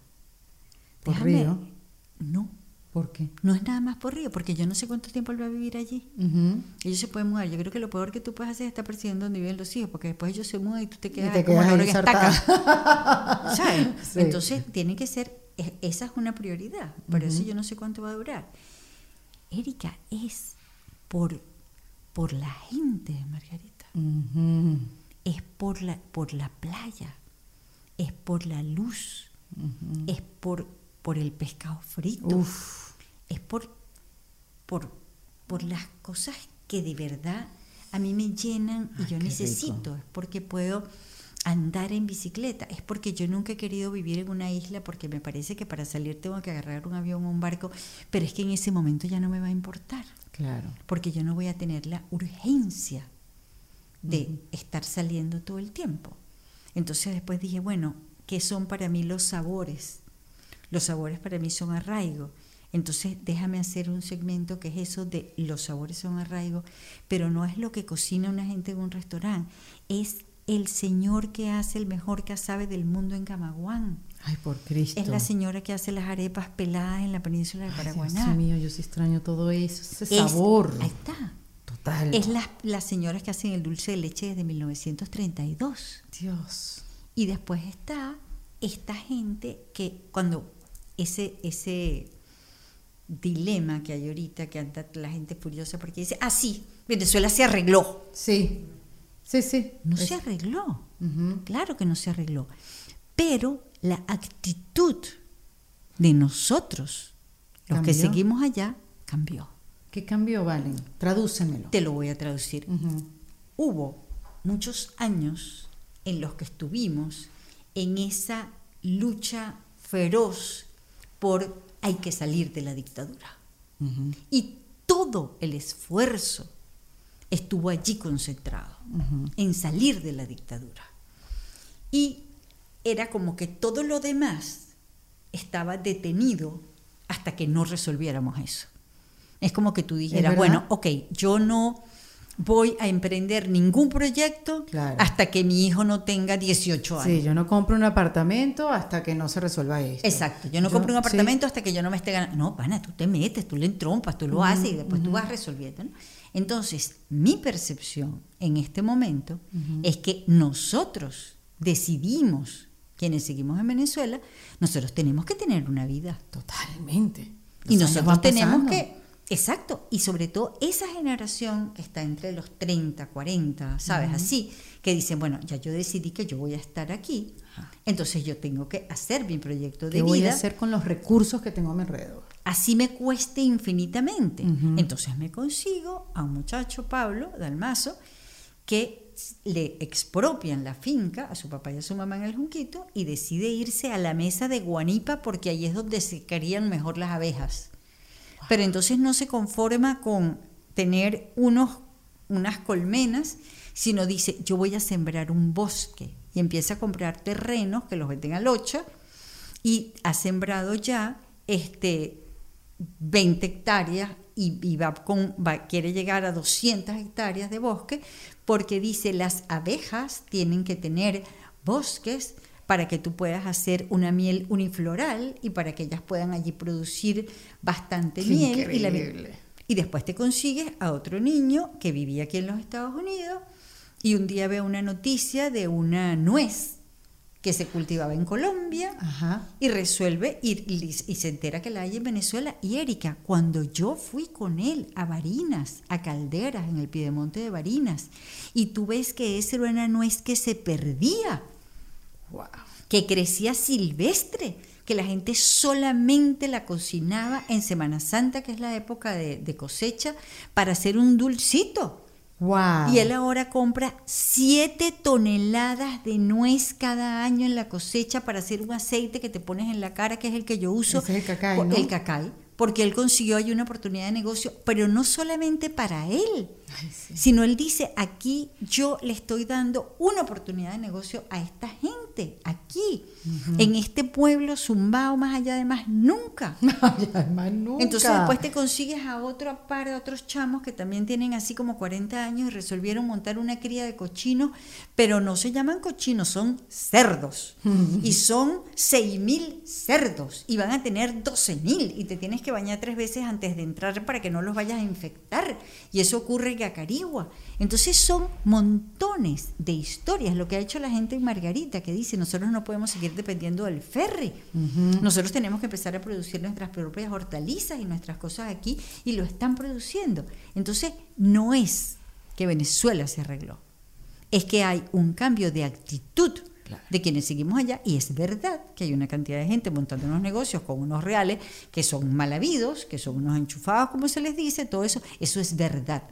¿Por Déjame- Río? No, ¿Por qué? no es nada más por Río, porque yo no sé cuánto tiempo él va a vivir allí. Ujú. Ellos se pueden mudar. Yo creo que lo peor que tú puedes hacer es estar persiguiendo donde viven los hijos, porque después ellos se mudan y tú te quedas te como quedas loro ahí estaca. ¿Sabes? Sí. Entonces tiene que ser, es- esa es una prioridad. Por eso yo no sé cuánto va a durar. Erika, es por, por la gente de Margarita. Ujú. Es por la, por la playa. Es por la luz. Es por, por el pescado frito Uf. es por, por, por las cosas que de verdad a mí me llenan y Ay, yo necesito, es porque puedo andar en bicicleta, es porque yo nunca he querido vivir en una isla porque me parece que para salir tengo que agarrar un avión o un barco, pero es que en ese momento ya no me va a importar, Claro. porque yo no voy a tener la urgencia de estar saliendo todo el tiempo. Entonces después dije, bueno, ¿qué son para mí los sabores? Los sabores para mí son arraigo. Entonces déjame hacer un segmento que es eso de los sabores son arraigo, pero no es lo que cocina una gente en un restaurante, es el señor que hace el mejor casabe del mundo en Camaguán. Ay, por Cristo. Es la señora que hace las arepas peladas en la península de Ay, Paraguaná. Dios mío, yo sí extraño todo eso. Ese Es- sabor. Ahí está. Total. Es las, las señoras que hacen el dulce de leche desde 1932. Dios. Y después está esta gente que cuando ese, ese dilema que hay ahorita, que anda la gente furiosa porque dice, ah, sí, Venezuela se arregló. Sí. Sí, sí. No Es- se arregló. Claro que no se arregló. Pero la actitud de nosotros, los que seguimos allá, cambió. ¿Qué cambió, Valen? Tradúcemelo. Te lo voy a traducir. Hubo muchos años en los que estuvimos en esa lucha feroz por hay que salir de la dictadura. Y todo el esfuerzo estuvo allí concentrado, en salir de la dictadura. Y era como que todo lo demás estaba detenido hasta que no resolviéramos eso. Es como que tú dijeras, bueno, ok, yo no voy a emprender ningún proyecto Claro. hasta que mi hijo no tenga 18 años. Sí, yo no compro un apartamento hasta que no se resuelva esto. Exacto, yo no Yo- compro un sí. apartamento hasta que yo no me esté ganando. No, pana, tú te metes, tú le entrompas, tú lo haces y después tú vas resolviendo. ¿no? Entonces, mi percepción en este momento es que nosotros decidimos, quienes seguimos en Venezuela, nosotros tenemos que tener una vida. Totalmente. Y Los nosotros tenemos que, exacto, y sobre todo esa generación que está entre los 30, 40, ¿sabes? Así, que dicen, bueno, ya yo decidí que yo voy a estar aquí, entonces yo tengo que hacer mi proyecto de ¿Qué voy a vida, hacer con los recursos que tengo a mi alrededor? así me cueste infinitamente. Entonces me consigo a un muchacho, Pablo Dalmazo, que le expropian la finca a su papá y a su mamá en el Junquito y decide irse a la mesa de Guanipa porque ahí es donde se crían mejor las abejas. Pero entonces no se conforma con tener unos, unas colmenas, sino dice, yo voy a sembrar un bosque. Y empieza a comprar terrenos que los venden al 8 y ha sembrado ya este, 20 hectáreas y, con, va- quiere llegar a 200 hectáreas de bosque porque dice las abejas tienen que tener bosques para que tú puedas hacer una miel unifloral y para que ellas puedan allí producir bastante Qué miel. Y, la y después te consigues a otro niño que vivía aquí en los Estados Unidos y un día ve una noticia de una nuez que se cultivaba en Colombia Ajá. y resuelve y, y- y se entera que la hay en Venezuela. Y Erika, cuando yo fui con él a Barinas, a Calderas, en el Piedemonte de Barinas, y tú ves que esa era una nuez que se perdía, Wow. que crecía silvestre, que la gente solamente la cocinaba en Semana Santa, que es la época de, de cosecha, para hacer un dulcito. Wow. Y él ahora compra 7 toneladas de nuez cada año en la cosecha para hacer un aceite que te pones en la cara, que es el que yo uso. Ese es el cacay. El cacay. Porque él consiguió ahí una oportunidad de negocio, pero no solamente para él, Ay, sí. sino él dice, aquí yo le estoy dando una oportunidad de negocio a esta gente, aquí, en este pueblo zumbao, más allá de más, nunca. Además, nunca. Entonces después te consigues a otro par de otros chamos que también tienen así como 40 años y resolvieron montar una cría de cochinos, pero no se llaman cochinos, son cerdos. Y son 6.000 cerdos y van a tener 12.000 y te tienes que bañar tres veces antes de entrar para que no los vayas a infectar. Y eso ocurre en Acarigua. Entonces son montones de historias, lo que ha hecho la gente en Margarita, que dice, nosotros no podemos seguir dependiendo del ferry. Nosotros tenemos que empezar a producir nuestras propias hortalizas y nuestras cosas aquí y lo están produciendo. Entonces, no es que Venezuela se arregló, es que hay un cambio de actitud Claro. de quienes seguimos allá y es verdad que hay una cantidad de gente montando unos negocios con unos reales que son mal habidos, que son unos enchufados, como se les dice, todo eso, eso es verdad.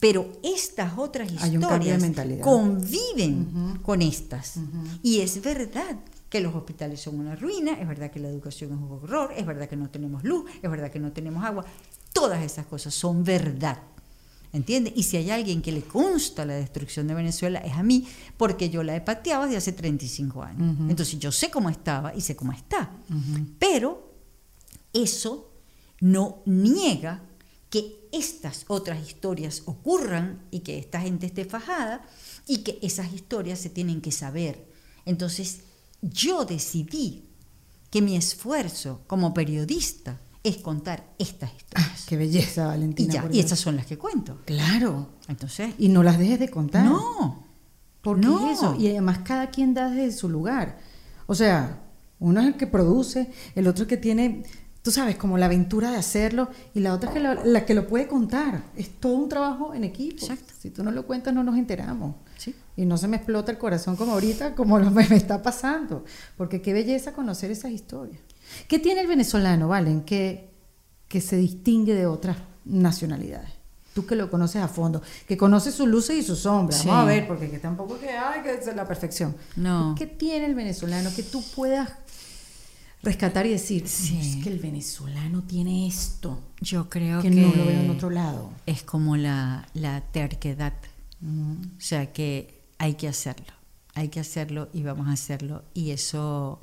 Pero estas otras historias conviven con estas. Y es verdad que los hospitales son una ruina, es verdad que la educación es un horror, es verdad que no tenemos luz, es verdad que no tenemos agua. Todas esas cosas son verdad. ¿Entiendes? Y si hay alguien que le consta la destrucción de Venezuela, es a mí, porque yo la he pateado desde hace 35 años. Entonces yo sé cómo estaba y sé cómo está. Pero eso no niega que estas otras historias ocurran y que esta gente esté fajada y que esas historias se tienen que saber. Entonces, yo decidí que mi esfuerzo como periodista es contar estas Ah, historias. qué belleza, y Valentina. ya, y Dios. estas son las que cuento. Claro. Entonces, Y no las dejes de contar. no. Porque No. es eso. Y además cada quien da desde su lugar. O sea, uno es el que produce, el otro es el que tiene, tú sabes, como la aventura de hacerlo, y la otra es que lo- la que lo puede contar. Es todo un trabajo en equipo. Exacto. Si tú no lo cuentas, no nos enteramos. Sí. Y no se me explota el corazón como ahorita, como lo me, me está pasando. Porque qué belleza conocer esas historias. ¿Qué tiene el venezolano, Valen, que, que se distingue de otras nacionalidades? Tú que lo conoces a fondo, que conoces sus luces y sus sombras. Sí. Vamos a ver, porque que tampoco que, ay, que es la perfección. No. ¿Qué tiene el venezolano que tú puedas rescatar y decir, Sí. es que el venezolano tiene esto, Yo creo que, que, no lo veo en otro lado? es como la, la terquedad. O sea que hay que hacerlo, hay que hacerlo y vamos a hacerlo. Y eso,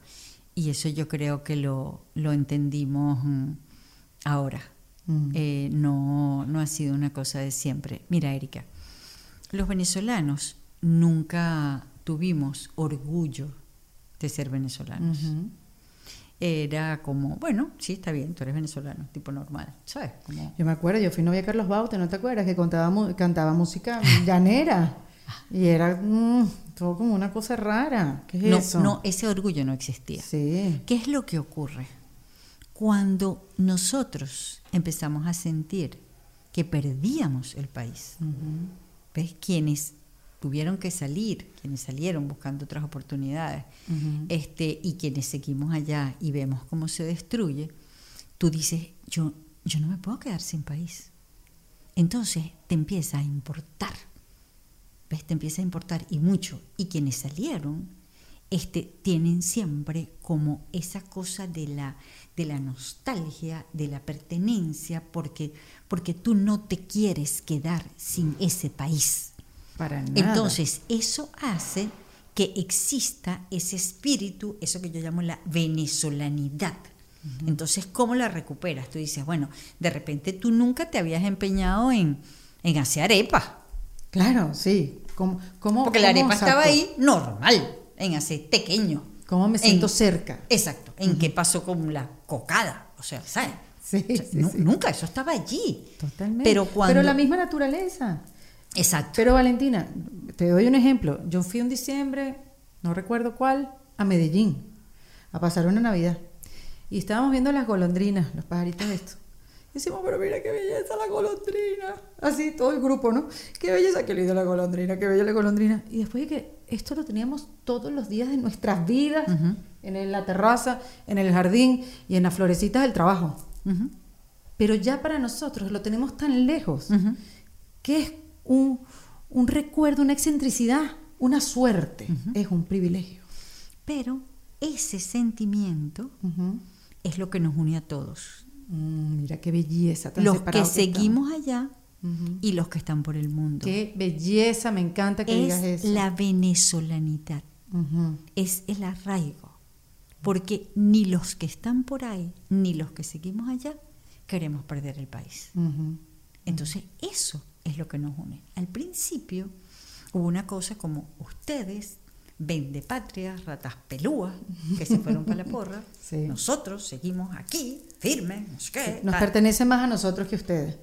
y eso yo creo que lo, lo entendimos mm, ahora. Mm. Eh, no, no ha sido una cosa de siempre. Mira, Erika, los venezolanos nunca tuvimos orgullo de ser venezolanos. Era como, bueno, sí, está bien, tú eres venezolano, tipo normal, ¿sabes? Como, Yo me acuerdo, yo fui novia de Carlos Baute, ¿no te acuerdas? Que contaba, cantaba música llanera. Y era mm, todo como una cosa rara. ¿Qué es no, eso? no, ese orgullo no existía. Sí. ¿Qué es lo que ocurre? Cuando nosotros empezamos a sentir que perdíamos el país, ¿ves? Quienes tuvieron que salir, quienes salieron buscando otras oportunidades, este, y quienes seguimos allá y vemos cómo se destruye, tú dices, yo, yo no me puedo quedar sin país. Entonces te empieza a importar, ¿ves? Te empieza a importar y mucho. Y quienes salieron, este, tienen siempre como esa cosa de la, de la nostalgia, de la pertenencia, porque, porque tú no te quieres quedar sin ese país. Para nada. Entonces, eso hace que exista ese espíritu, eso que yo llamo la venezolanidad. Entonces, ¿cómo la recuperas? Tú dices, bueno, de repente tú nunca te habías empeñado en, en hacer arepa, Claro, sí. ¿Cómo, cómo, porque la cómo arepa estaba ahí normal, en hacer pequeño. ¿Cómo me siento En- cerca? Exacto, en qué pasó con la cocada, o sea, ¿sabes? Sí, O sea, sí, nu- sí. Nunca, eso estaba allí. Totalmente. Pero cuando... la misma naturaleza. Exacto. Pero Valentina, te doy un ejemplo. Yo fui un diciembre, no recuerdo cuál, a Medellín a pasar una Navidad. Y estábamos viendo las golondrinas, los pajaritos estos. Decimos, pero mira qué belleza la golondrina. Así, todo el grupo, ¿no? Qué belleza, qué linda la golondrina, qué bella la golondrina. Y después de que esto lo teníamos todos los días de nuestras vidas, en la terraza, en el jardín y en las florecitas del trabajo. Pero ya para nosotros lo tenemos tan lejos que es un, un recuerdo, una excentricidad, una suerte, es un privilegio. Pero ese sentimiento es lo que nos une a todos. Mm, mira qué belleza. Tan los que seguimos allá y los que están por el mundo. Qué belleza, me encanta que digas eso. Es la venezolanidad, es el arraigo, porque ni los que están por ahí, ni los que seguimos allá, queremos perder el país. Entonces, eso es lo que nos une. Al principio hubo una cosa como ustedes vende patria, ratas pelúas, que se fueron para la porra. Nosotros seguimos aquí, firmes, no sé qué. Nos pertenece más a nosotros que a ustedes.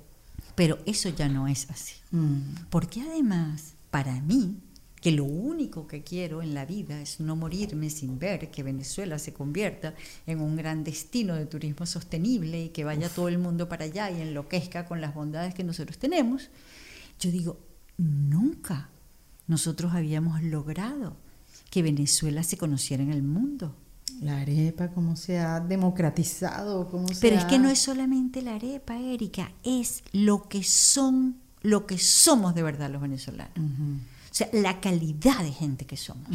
Pero eso ya no es así. Mm. Porque además, para mí, que lo único que quiero en la vida es no morirme sin ver que Venezuela se convierta en un gran destino de turismo sostenible y que vaya todo el mundo para allá y enloquezca con las bondades que nosotros tenemos, yo digo, nunca nosotros habíamos logrado que Venezuela se conociera en el mundo. La arepa, cómo se ha democratizado, cómo Pero es que no es solamente la arepa, Erika, es lo que son, lo que somos de verdad los venezolanos. O sea, la calidad de gente que somos.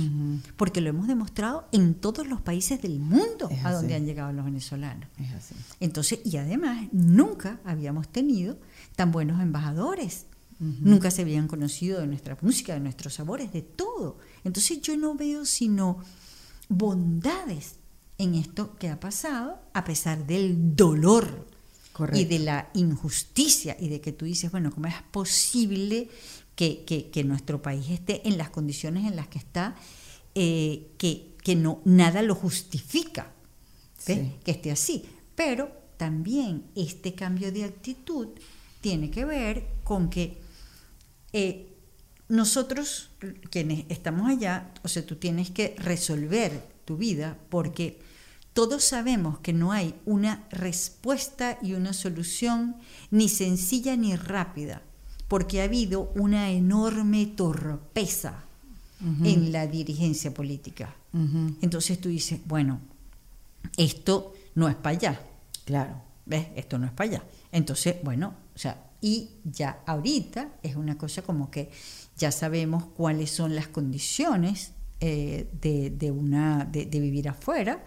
Porque lo hemos demostrado en todos los países del mundo a donde han llegado los venezolanos. Es así. Entonces, y además, nunca habíamos tenido tan buenos embajadores. Nunca se habían conocido de nuestra música, de nuestros sabores, de todo. Entonces yo no veo sino bondades en esto que ha pasado, a pesar del dolor y de la injusticia y de que tú dices, bueno, ¿cómo es posible que, nuestro país esté en las condiciones en las que está, eh, que, que, no, nada lo justifica que esté así? Pero también este cambio de actitud tiene que ver con que eh, nosotros, quienes estamos allá, o sea, tú tienes que resolver tu vida porque todos sabemos que no hay una respuesta y una solución ni sencilla ni rápida, porque ha habido una enorme torpeza en la dirigencia política. Entonces tú dices, bueno, esto no es para allá. Claro. ¿Ves? Esto no es para allá. Entonces, bueno, o sea, y ya ahorita es una cosa como que ya sabemos cuáles son las condiciones eh, de, una, de, vivir afuera.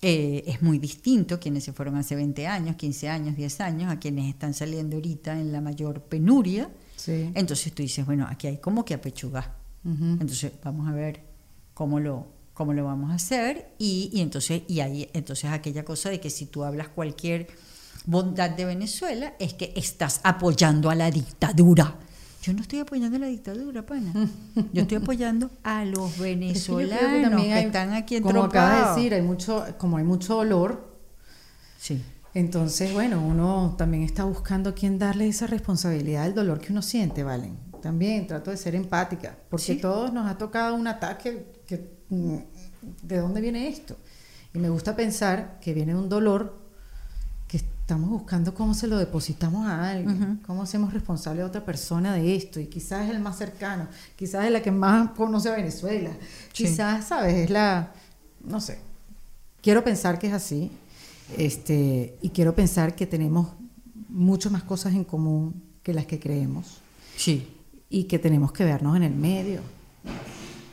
Eh, es muy distinto quienes se fueron hace 20 años, 15 años, 10 años, a quienes están saliendo ahorita en la mayor penuria. Entonces tú dices, bueno, aquí hay como que apechugar. Entonces vamos a ver cómo lo, cómo lo vamos a hacer y, y entonces y ahí entonces aquella cosa de que si tú hablas cualquier bondad de Venezuela es que estás apoyando a la dictadura. Yo no estoy apoyando a la dictadura, pana. Yo estoy apoyando a los venezolanos que, están aquí en Como acaba de decir, hay mucho, como hay mucho dolor. Sí. Entonces, bueno, uno también está buscando quién darle esa responsabilidad del dolor que uno siente, ¿valen? También trato de ser empática, porque todos nos ha tocado un ataque que, mm, ¿de dónde viene esto? Y me gusta pensar que viene un dolor estamos buscando cómo se lo depositamos a alguien, cómo hacemos responsable a otra persona de esto, y quizás es el más cercano, quizás es la que más conoce a Venezuela, quizás, ¿sabes? Es la, no sé, quiero pensar que es así, este, y quiero pensar que tenemos mucho más cosas en común que las que creemos. Sí. Y que tenemos que vernos en el medio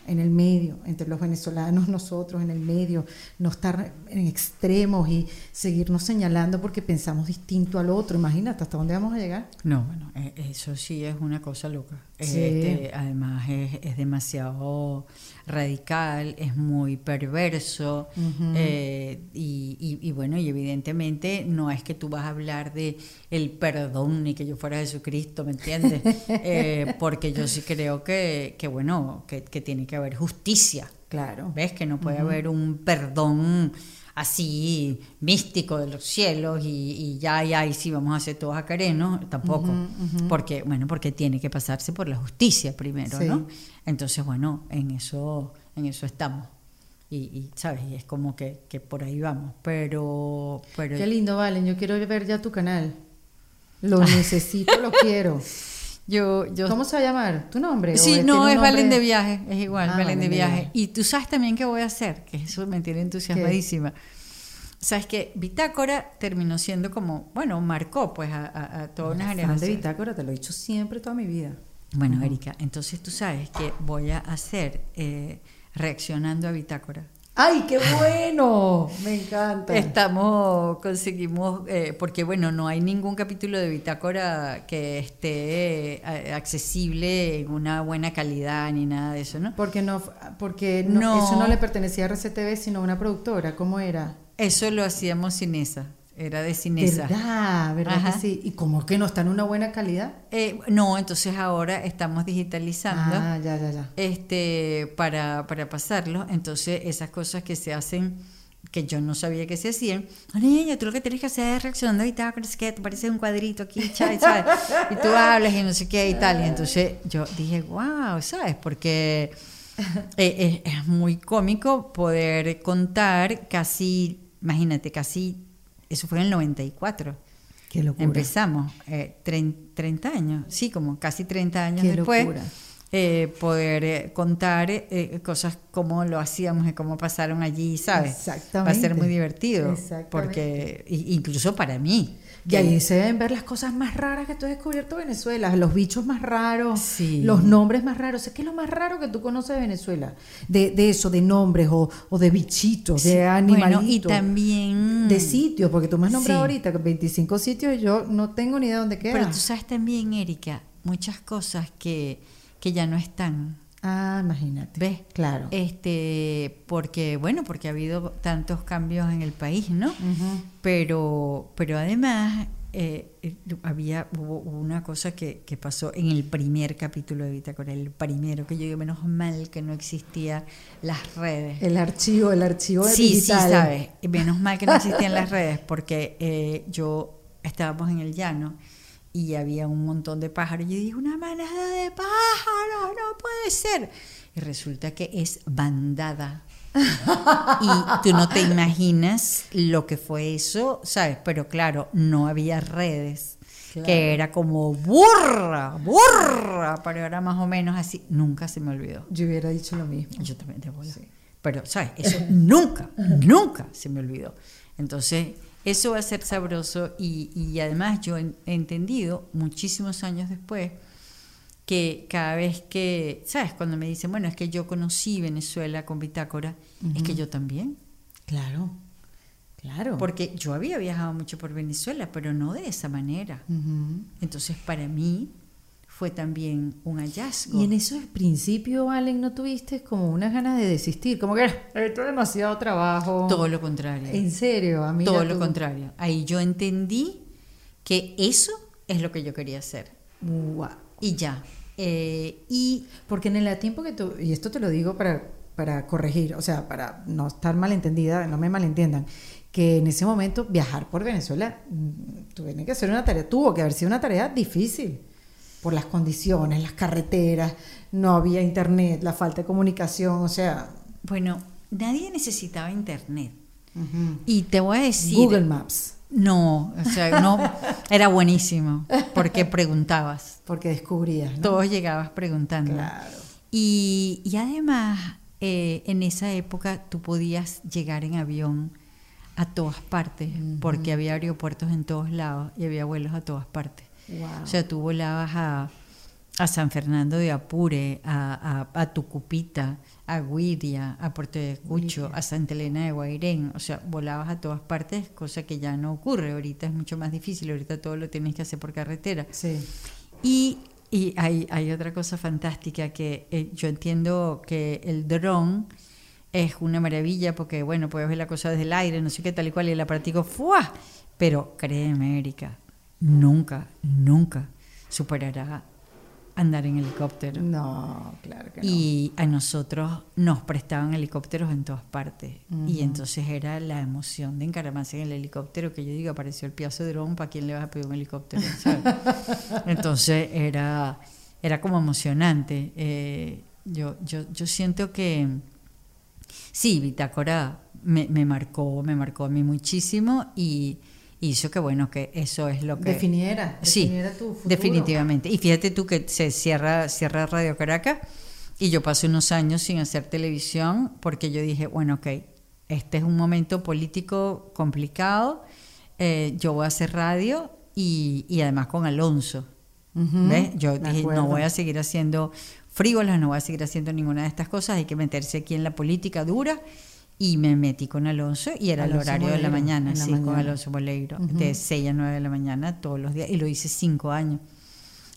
en el medio, entre los venezolanos, nosotros en el medio, no estar en extremos y seguirnos señalando porque pensamos distinto al otro. Imagínate hasta dónde vamos a llegar. No, bueno, e, eso sí es una cosa loca. Este, además es, demasiado radical, es muy perverso eh, y, bueno, y evidentemente no es que tú vas a hablar de el perdón ni que yo fuera Jesucristo, ¿me entiendes? Eh, porque yo sí creo que, que bueno, que, que tiene que haber justicia. Claro. ¿Ves? Que no puede haber un perdón así místico de los cielos y, ya, ya, y sí, vamos a hacer todos a ¿no? tampoco. Porque, bueno, porque tiene que pasarse por la justicia primero, ¿no? Entonces, bueno, en eso, en eso estamos. Y, y, ¿sabes? Y es como que, que por ahí vamos. Pero, pero Qué lindo, Valen. Yo quiero ver ya tu canal. Lo necesito, lo quiero. yo, yo ¿Cómo se va a llamar? ¿Tu nombre? ¿O Sí, no, es Valen de viaje, es igual, Ah, Valen de viaje. viaje. Y tú sabes también qué voy a hacer, que eso me tiene entusiasmadísima. Sabes que Bitácora terminó siendo como, bueno, marcó pues a, a- a toda una Fan de generación. Bitácora, te lo he dicho siempre toda mi vida. Bueno, Erika, entonces tú sabes que voy a hacer eh, reaccionando a Bitácora. ¡Ay, qué bueno! Me encanta. Estamos, conseguimos, eh, porque bueno, no hay ningún capítulo de Bitácora que esté eh, accesible en una buena calidad ni nada de eso, ¿no? Porque no, porque no- No. eso no le pertenecía a RCTV, sino a una productora. ¿Cómo era? Eso lo hacíamos sin esa, era de Cinesa. ¿Verdad? ¿Verdad Ajá. que sí? ¿Y cómo que no está en una buena calidad? Eh, no, entonces ahora estamos digitalizando Ah, ya, ya, ya. este, para, para pasarlo. Entonces, esas cosas que se hacen, que yo no sabía que se hacían, "Oh, niña, tú lo que tienes que hacer es reaccionando a bitácoras, que te parece un cuadrito aquí. Y tú hablas y no sé qué y tal. Y entonces yo dije, wow, ¿sabes? Porque eh, es, es muy cómico poder contar casi, imagínate, casi, eso fue en el 94. Qué locura. Empezamos, eh, trein- 30 años, sí, como casi 30 años Qué después, locura. eh, poder eh, contar eh, cosas como lo hacíamos y cómo pasaron allí, ¿sabes? Exactamente. Va a ser muy divertido, porque incluso para mí. Y ahí se deben ver las cosas más raras que tú has descubierto de Venezuela, los bichos más raros, Sí. los nombres más raros. ¿Qué es lo más raro que tú conoces de Venezuela? De, de eso, de nombres o, o de bichitos, Sí, de animalitos. Bueno, y también... De sitios, porque tú me has nombrado Sí. ahorita que 25 sitios y yo no tengo ni idea de dónde queda. Pero tú sabes también, Erika, muchas cosas que, que ya no están. Ah, imagínate. ¿Ves? Claro. Este, porque, bueno, porque ha habido tantos cambios en el país, ¿no? Pero, pero además eh, eh, había hubo una cosa que, que pasó en el primer capítulo de Bitácora, el primero, que yo digo, menos mal que no existían las redes. El archivo, el archivo Sí, digital. sí, sabes. Menos mal que no existían las redes, porque eh, yo estábamos en el llano y había un montón de pájaros. Y yo dije, una manada de pájaros, no puede ser. Y resulta que es bandada. y tú no te imaginas lo que fue eso, ¿sabes? Pero claro, no había redes. Claro. Que era como burra, burra, pero era más o menos así. Nunca se me olvidó. Yo hubiera dicho lo mismo. Yo también te voy Pero, ¿sabes? Eso nunca, nunca se me olvidó. Entonces, eso va a ser sabroso y, y además yo he entendido muchísimos años después que cada vez que, ¿sabes? Cuando me dicen, bueno, es que yo conocí Venezuela con Bitácora, es que yo también. Claro, claro. Porque yo había viajado mucho por Venezuela, pero no de esa manera. Entonces, para mí fue también un hallazgo. Y en esos principios, Valen, ¿no tuviste como unas ganas de desistir? Como que esto es demasiado trabajo. Todo lo contrario. En serio, a mí. Todo lo contrario. Ahí yo entendí que eso es lo que yo quería hacer. Y ya. Eh, y Porque en el tiempo que tú, y esto te lo digo para, para corregir, o sea, para no estar malentendida, no me malentiendan, que en ese momento viajar por Venezuela mm, tuve que hacer una tarea, tuvo que haber sido una tarea difícil por las condiciones, las carreteras, no había internet, la falta de comunicación, o sea, bueno, nadie necesitaba internet. Y te voy a decir. Google Maps, No, o sea, no. Era buenísimo. Porque preguntabas. porque descubrías, ¿no? Todos llegabas preguntando. Claro. Y, y además, eh, en esa época tú podías llegar en avión a todas partes, porque había aeropuertos en todos lados y había vuelos a todas partes. Wow. O sea, tú volabas a, a San Fernando de Apure, a, a, a Tucupita, a Guiria, a Puerto de Cucho, a Santa Elena de Guairén. O sea, volabas a todas partes, cosa que ya no ocurre. Ahorita es mucho más difícil, ahorita todo lo tienes que hacer por carretera. Sí. Y, y hay, hay otra cosa fantástica que eh, yo entiendo que el dron es una maravilla porque, bueno, puedes ver la cosa desde el aire, no sé qué, tal y cual, y el aparatico, ¡fua! Pero créeme, Erika, nunca, nunca superará andar en helicóptero. No, claro que no. Y a nosotros nos prestaban helicópteros en todas partes. Y entonces era la emoción de encaramarse en el helicóptero que yo digo, apareció el piazo de dron, ¿para quién le vas a pedir un helicóptero? ¿sabes? entonces era, era como emocionante. Eh, yo, yo, yo siento que Sí, Bitácora me, me marcó, me marcó a mí muchísimo y hizo que bueno, que eso es lo que... Definiera, Sí, definiera tu futuro. definitivamente. Y fíjate tú que se cierra, cierra Radio Caracas y yo pasé unos años sin hacer televisión porque yo dije, bueno, ok, este es un momento político complicado, eh, yo voy a hacer radio y, y además con Alonso. Ujú, ¿Ves? Yo dije, acuerdo. no voy a seguir haciendo frívolas, no voy a seguir haciendo ninguna de estas cosas, hay que meterse aquí en la política dura. Y me metí con Alonso y era Alonso el horario de la mañana, la sí, con. Alonso Moleiro, de 6 a 9 de la mañana todos los días. Y lo hice cinco años.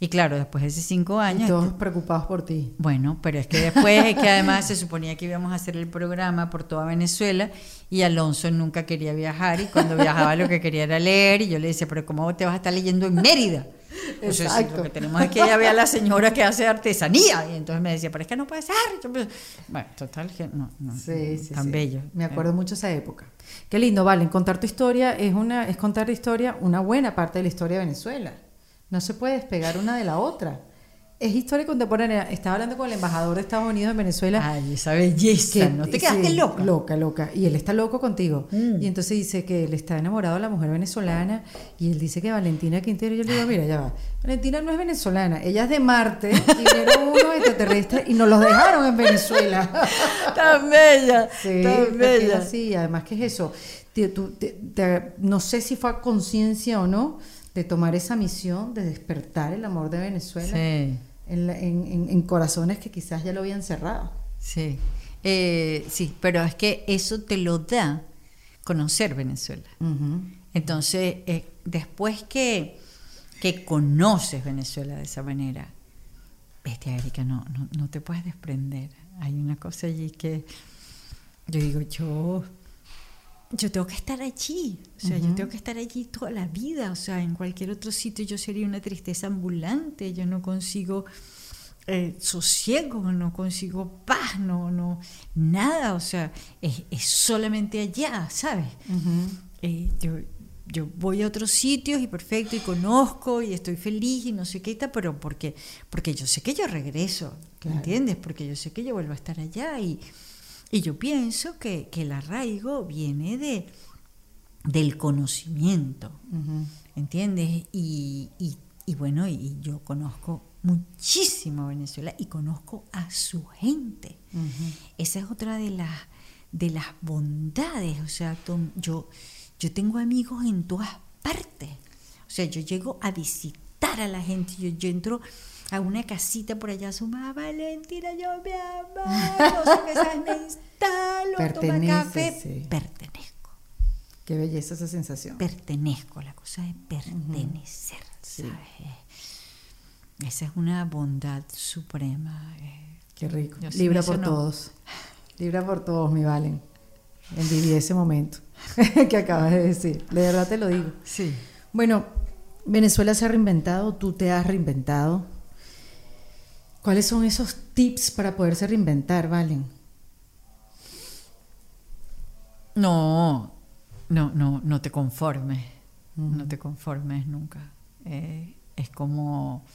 Y claro, después de esos cinco Y años, todos preocupados por ti. bueno, pero es que después es que además se suponía que íbamos a hacer el programa por toda Venezuela y Alonso nunca quería viajar y cuando viajaba lo que quería era leer y yo le decía, pero ¿cómo te vas a estar leyendo en Mérida? Exacto. lo que tenemos es que ella vea a la señora que hace artesanía y entonces me decía, pero es que no puede ser. Bueno, total, que no, no, Sí, sí, tan sí. bello. Me acuerdo mucho esa época. Qué lindo, Valen. Contar tu historia es, una, es contar la historia, una buena parte de la historia de Venezuela. No se puede despegar una de la otra. Es historia contemporánea. Estaba hablando con el embajador de Estados Unidos en Venezuela. Ay, esa belleza, que- ¿no te quedaste sí, loca? Loca, loca. Y él está loco contigo. Mm. Y entonces dice que él está enamorado de la mujer venezolana. Y él dice que Valentina Quintero. Yo le digo, mira, ya va. Valentina no es venezolana. Ella es de Marte. Y vinieron unos extraterrestres y nos los dejaron en Venezuela. Tan bella, Sí, tan bella. así. Además, ¿qué es eso? Te- tú- te- te- no sé si fue a conciencia o no de tomar esa misión de despertar el amor de Venezuela Sí. En, en- en- corazones que quizás ya lo habían cerrado. Sí, Eh, sí, pero es que eso te lo da conocer Venezuela. Entonces, eh, después que, que conoces Venezuela de esa manera, bestia Erika, no, no, no te puedes desprender. Hay una cosa allí que yo digo, yo, yo tengo que estar allí, o sea, yo tengo que estar allí toda la vida, o sea, en cualquier otro sitio yo sería una tristeza ambulante, yo no consigo eh, sosiego, no consigo paz, no, no, nada, o sea, es, es solamente allá, ¿sabes? Eh, yo, yo voy a otros sitios y perfecto, y conozco, y estoy feliz, y no sé qué pero porque, porque yo sé que yo regreso, Claro. ¿entiendes? Porque yo sé que yo vuelvo a estar allá, y, y yo pienso que, que el arraigo viene de, del conocimiento. ¿entiendes? Y, y- y bueno, y yo conozco muchísimo a Venezuela y conozco a su gente. Esa es otra de las, de las bondades, o sea, Tom, yo, yo tengo amigos en todas partes. O sea, yo llego a visitar a la gente, yo, yo entro a una casita por allá, suma Valentina, yo me amo, no sé sabes, me instalo, a tomar Perteneces, café, sí. pertenezco Qué belleza esa sensación. pertenezco, la cosa de pertenecer, Sí. ¿sabes? Esa es una bondad suprema. eh. Qué rico. Yo Libra por no. todos. Libra por todos, mi Valen. Envidié ese momento que acabas de decir. De verdad te lo digo. Sí. Bueno, Venezuela se ha reinventado, tú te has reinventado. ¿Cuáles son esos tips para poderse reinventar, Valen? No, no, no, no te conformes. No te conformes nunca. Eh, es como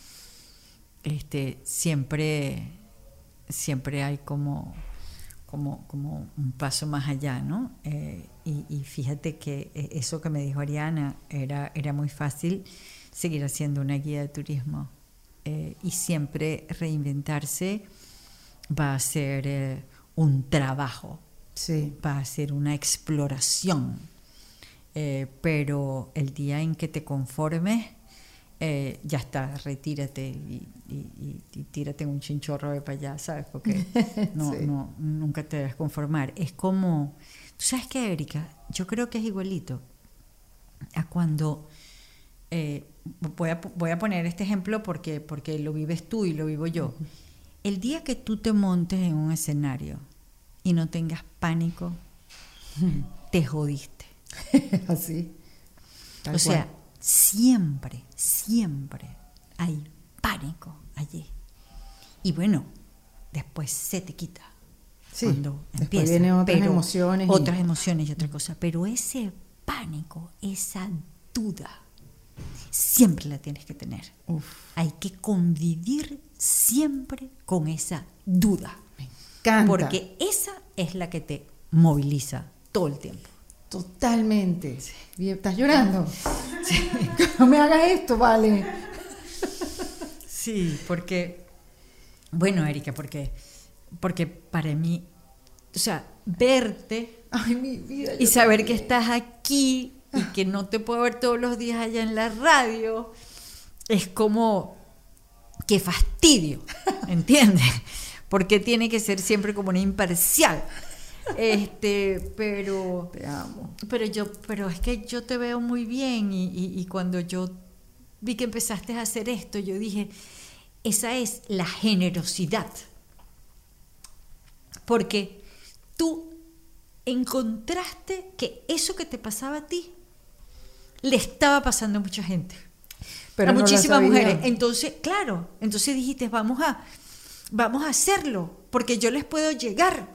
este siempre siempre hay como como, como un paso más allá, ¿no? Eh, y, y fíjate que eh, eso que me dijo Ariana era, era muy fácil seguir haciendo una guía de turismo. Eh, y siempre reinventarse va a ser eh, un trabajo, Sí. va a ser una exploración. Eh, pero el día en que te conformes, eh, ya está, retírate y, y- y- y tírate en un chinchorro de para allá, ¿sabes? Porque no, Sí. no, nunca te debes conformar. Es como, ¿tú sabes qué, Erika? Yo creo que es igualito a cuando, eh, voy, a, voy a poner este ejemplo porque, porque lo vives tú y lo vivo yo. El día que tú te montes en un escenario y no tengas pánico, te jodiste. Así. Tal o sea, cual. siempre, siempre hay pánico allí. Y bueno, después se te quita. Sí, Cuando empieza, vienen otras pero- emociones y- Otras emociones y otra cosa. Pero ese pánico, esa duda, siempre la tienes que tener. Uf, Hay que convivir siempre con esa duda. me encanta. Porque esa es la que te moviliza todo el tiempo. Totalmente. ¿Estás llorando? No me hagas esto, vale. Sí, porque, bueno, Erika, porque, porque para mí, o sea, verte Ay, mi vida. y saber también. que estás aquí y que no te puedo ver todos los días allá en la radio, es como, qué fastidio, ¿entiendes? Porque tiene que ser siempre como una imparcial. Este, pero Te amo. pero yo, pero es que yo te veo muy bien y, y- y cuando yo vi que empezaste a hacer esto, yo dije, esa es la generosidad. Porque tú encontraste que eso que te pasaba a ti le estaba pasando a mucha gente. Pero a no muchísimas mujeres. Entonces, claro, entonces dijiste, vamos a, vamos a hacerlo, porque yo les puedo llegar.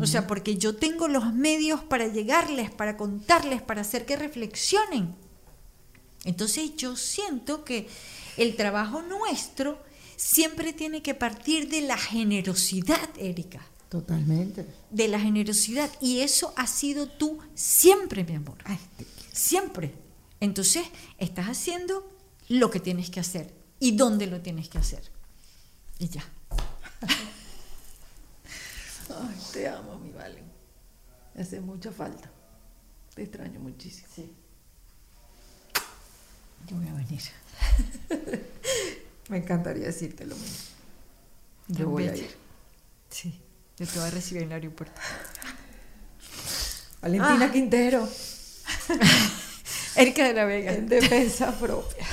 O sea, porque yo tengo los medios para llegarles, para contarles, para hacer que reflexionen. Entonces yo siento que el trabajo nuestro siempre tiene que partir de la generosidad, Erika. Totalmente. De la generosidad. Y eso ha sido tú siempre, mi amor. Ay, Siempre. Entonces, estás haciendo lo que tienes que hacer y dónde lo tienes que hacer. Y ya. Ay, te amo, mi Valen. Me hace mucha falta. Te extraño muchísimo. Yo voy a venir. Me encantaría decirte lo mismo. Yo Tan voy a ir. Sí. Yo te voy a recibir en el aeropuerto. Valentina Ah. Quintero, Erika de la Vega. en defensa propia.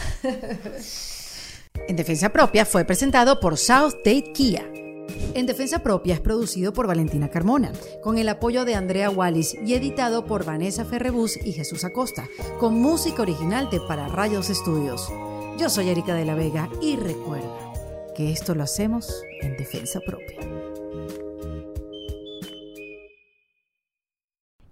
En Defensa Propia fue presentado por South Date Kia. En Defensa Propia es producido por Valentina Carmona, con el apoyo de Andrea Wallis y editado por Vanessa Ferrebus y Jesús Acosta, con música original de Para Rayos Estudios. Yo soy Erika de la Vega y recuerda que esto lo hacemos en Defensa Propia.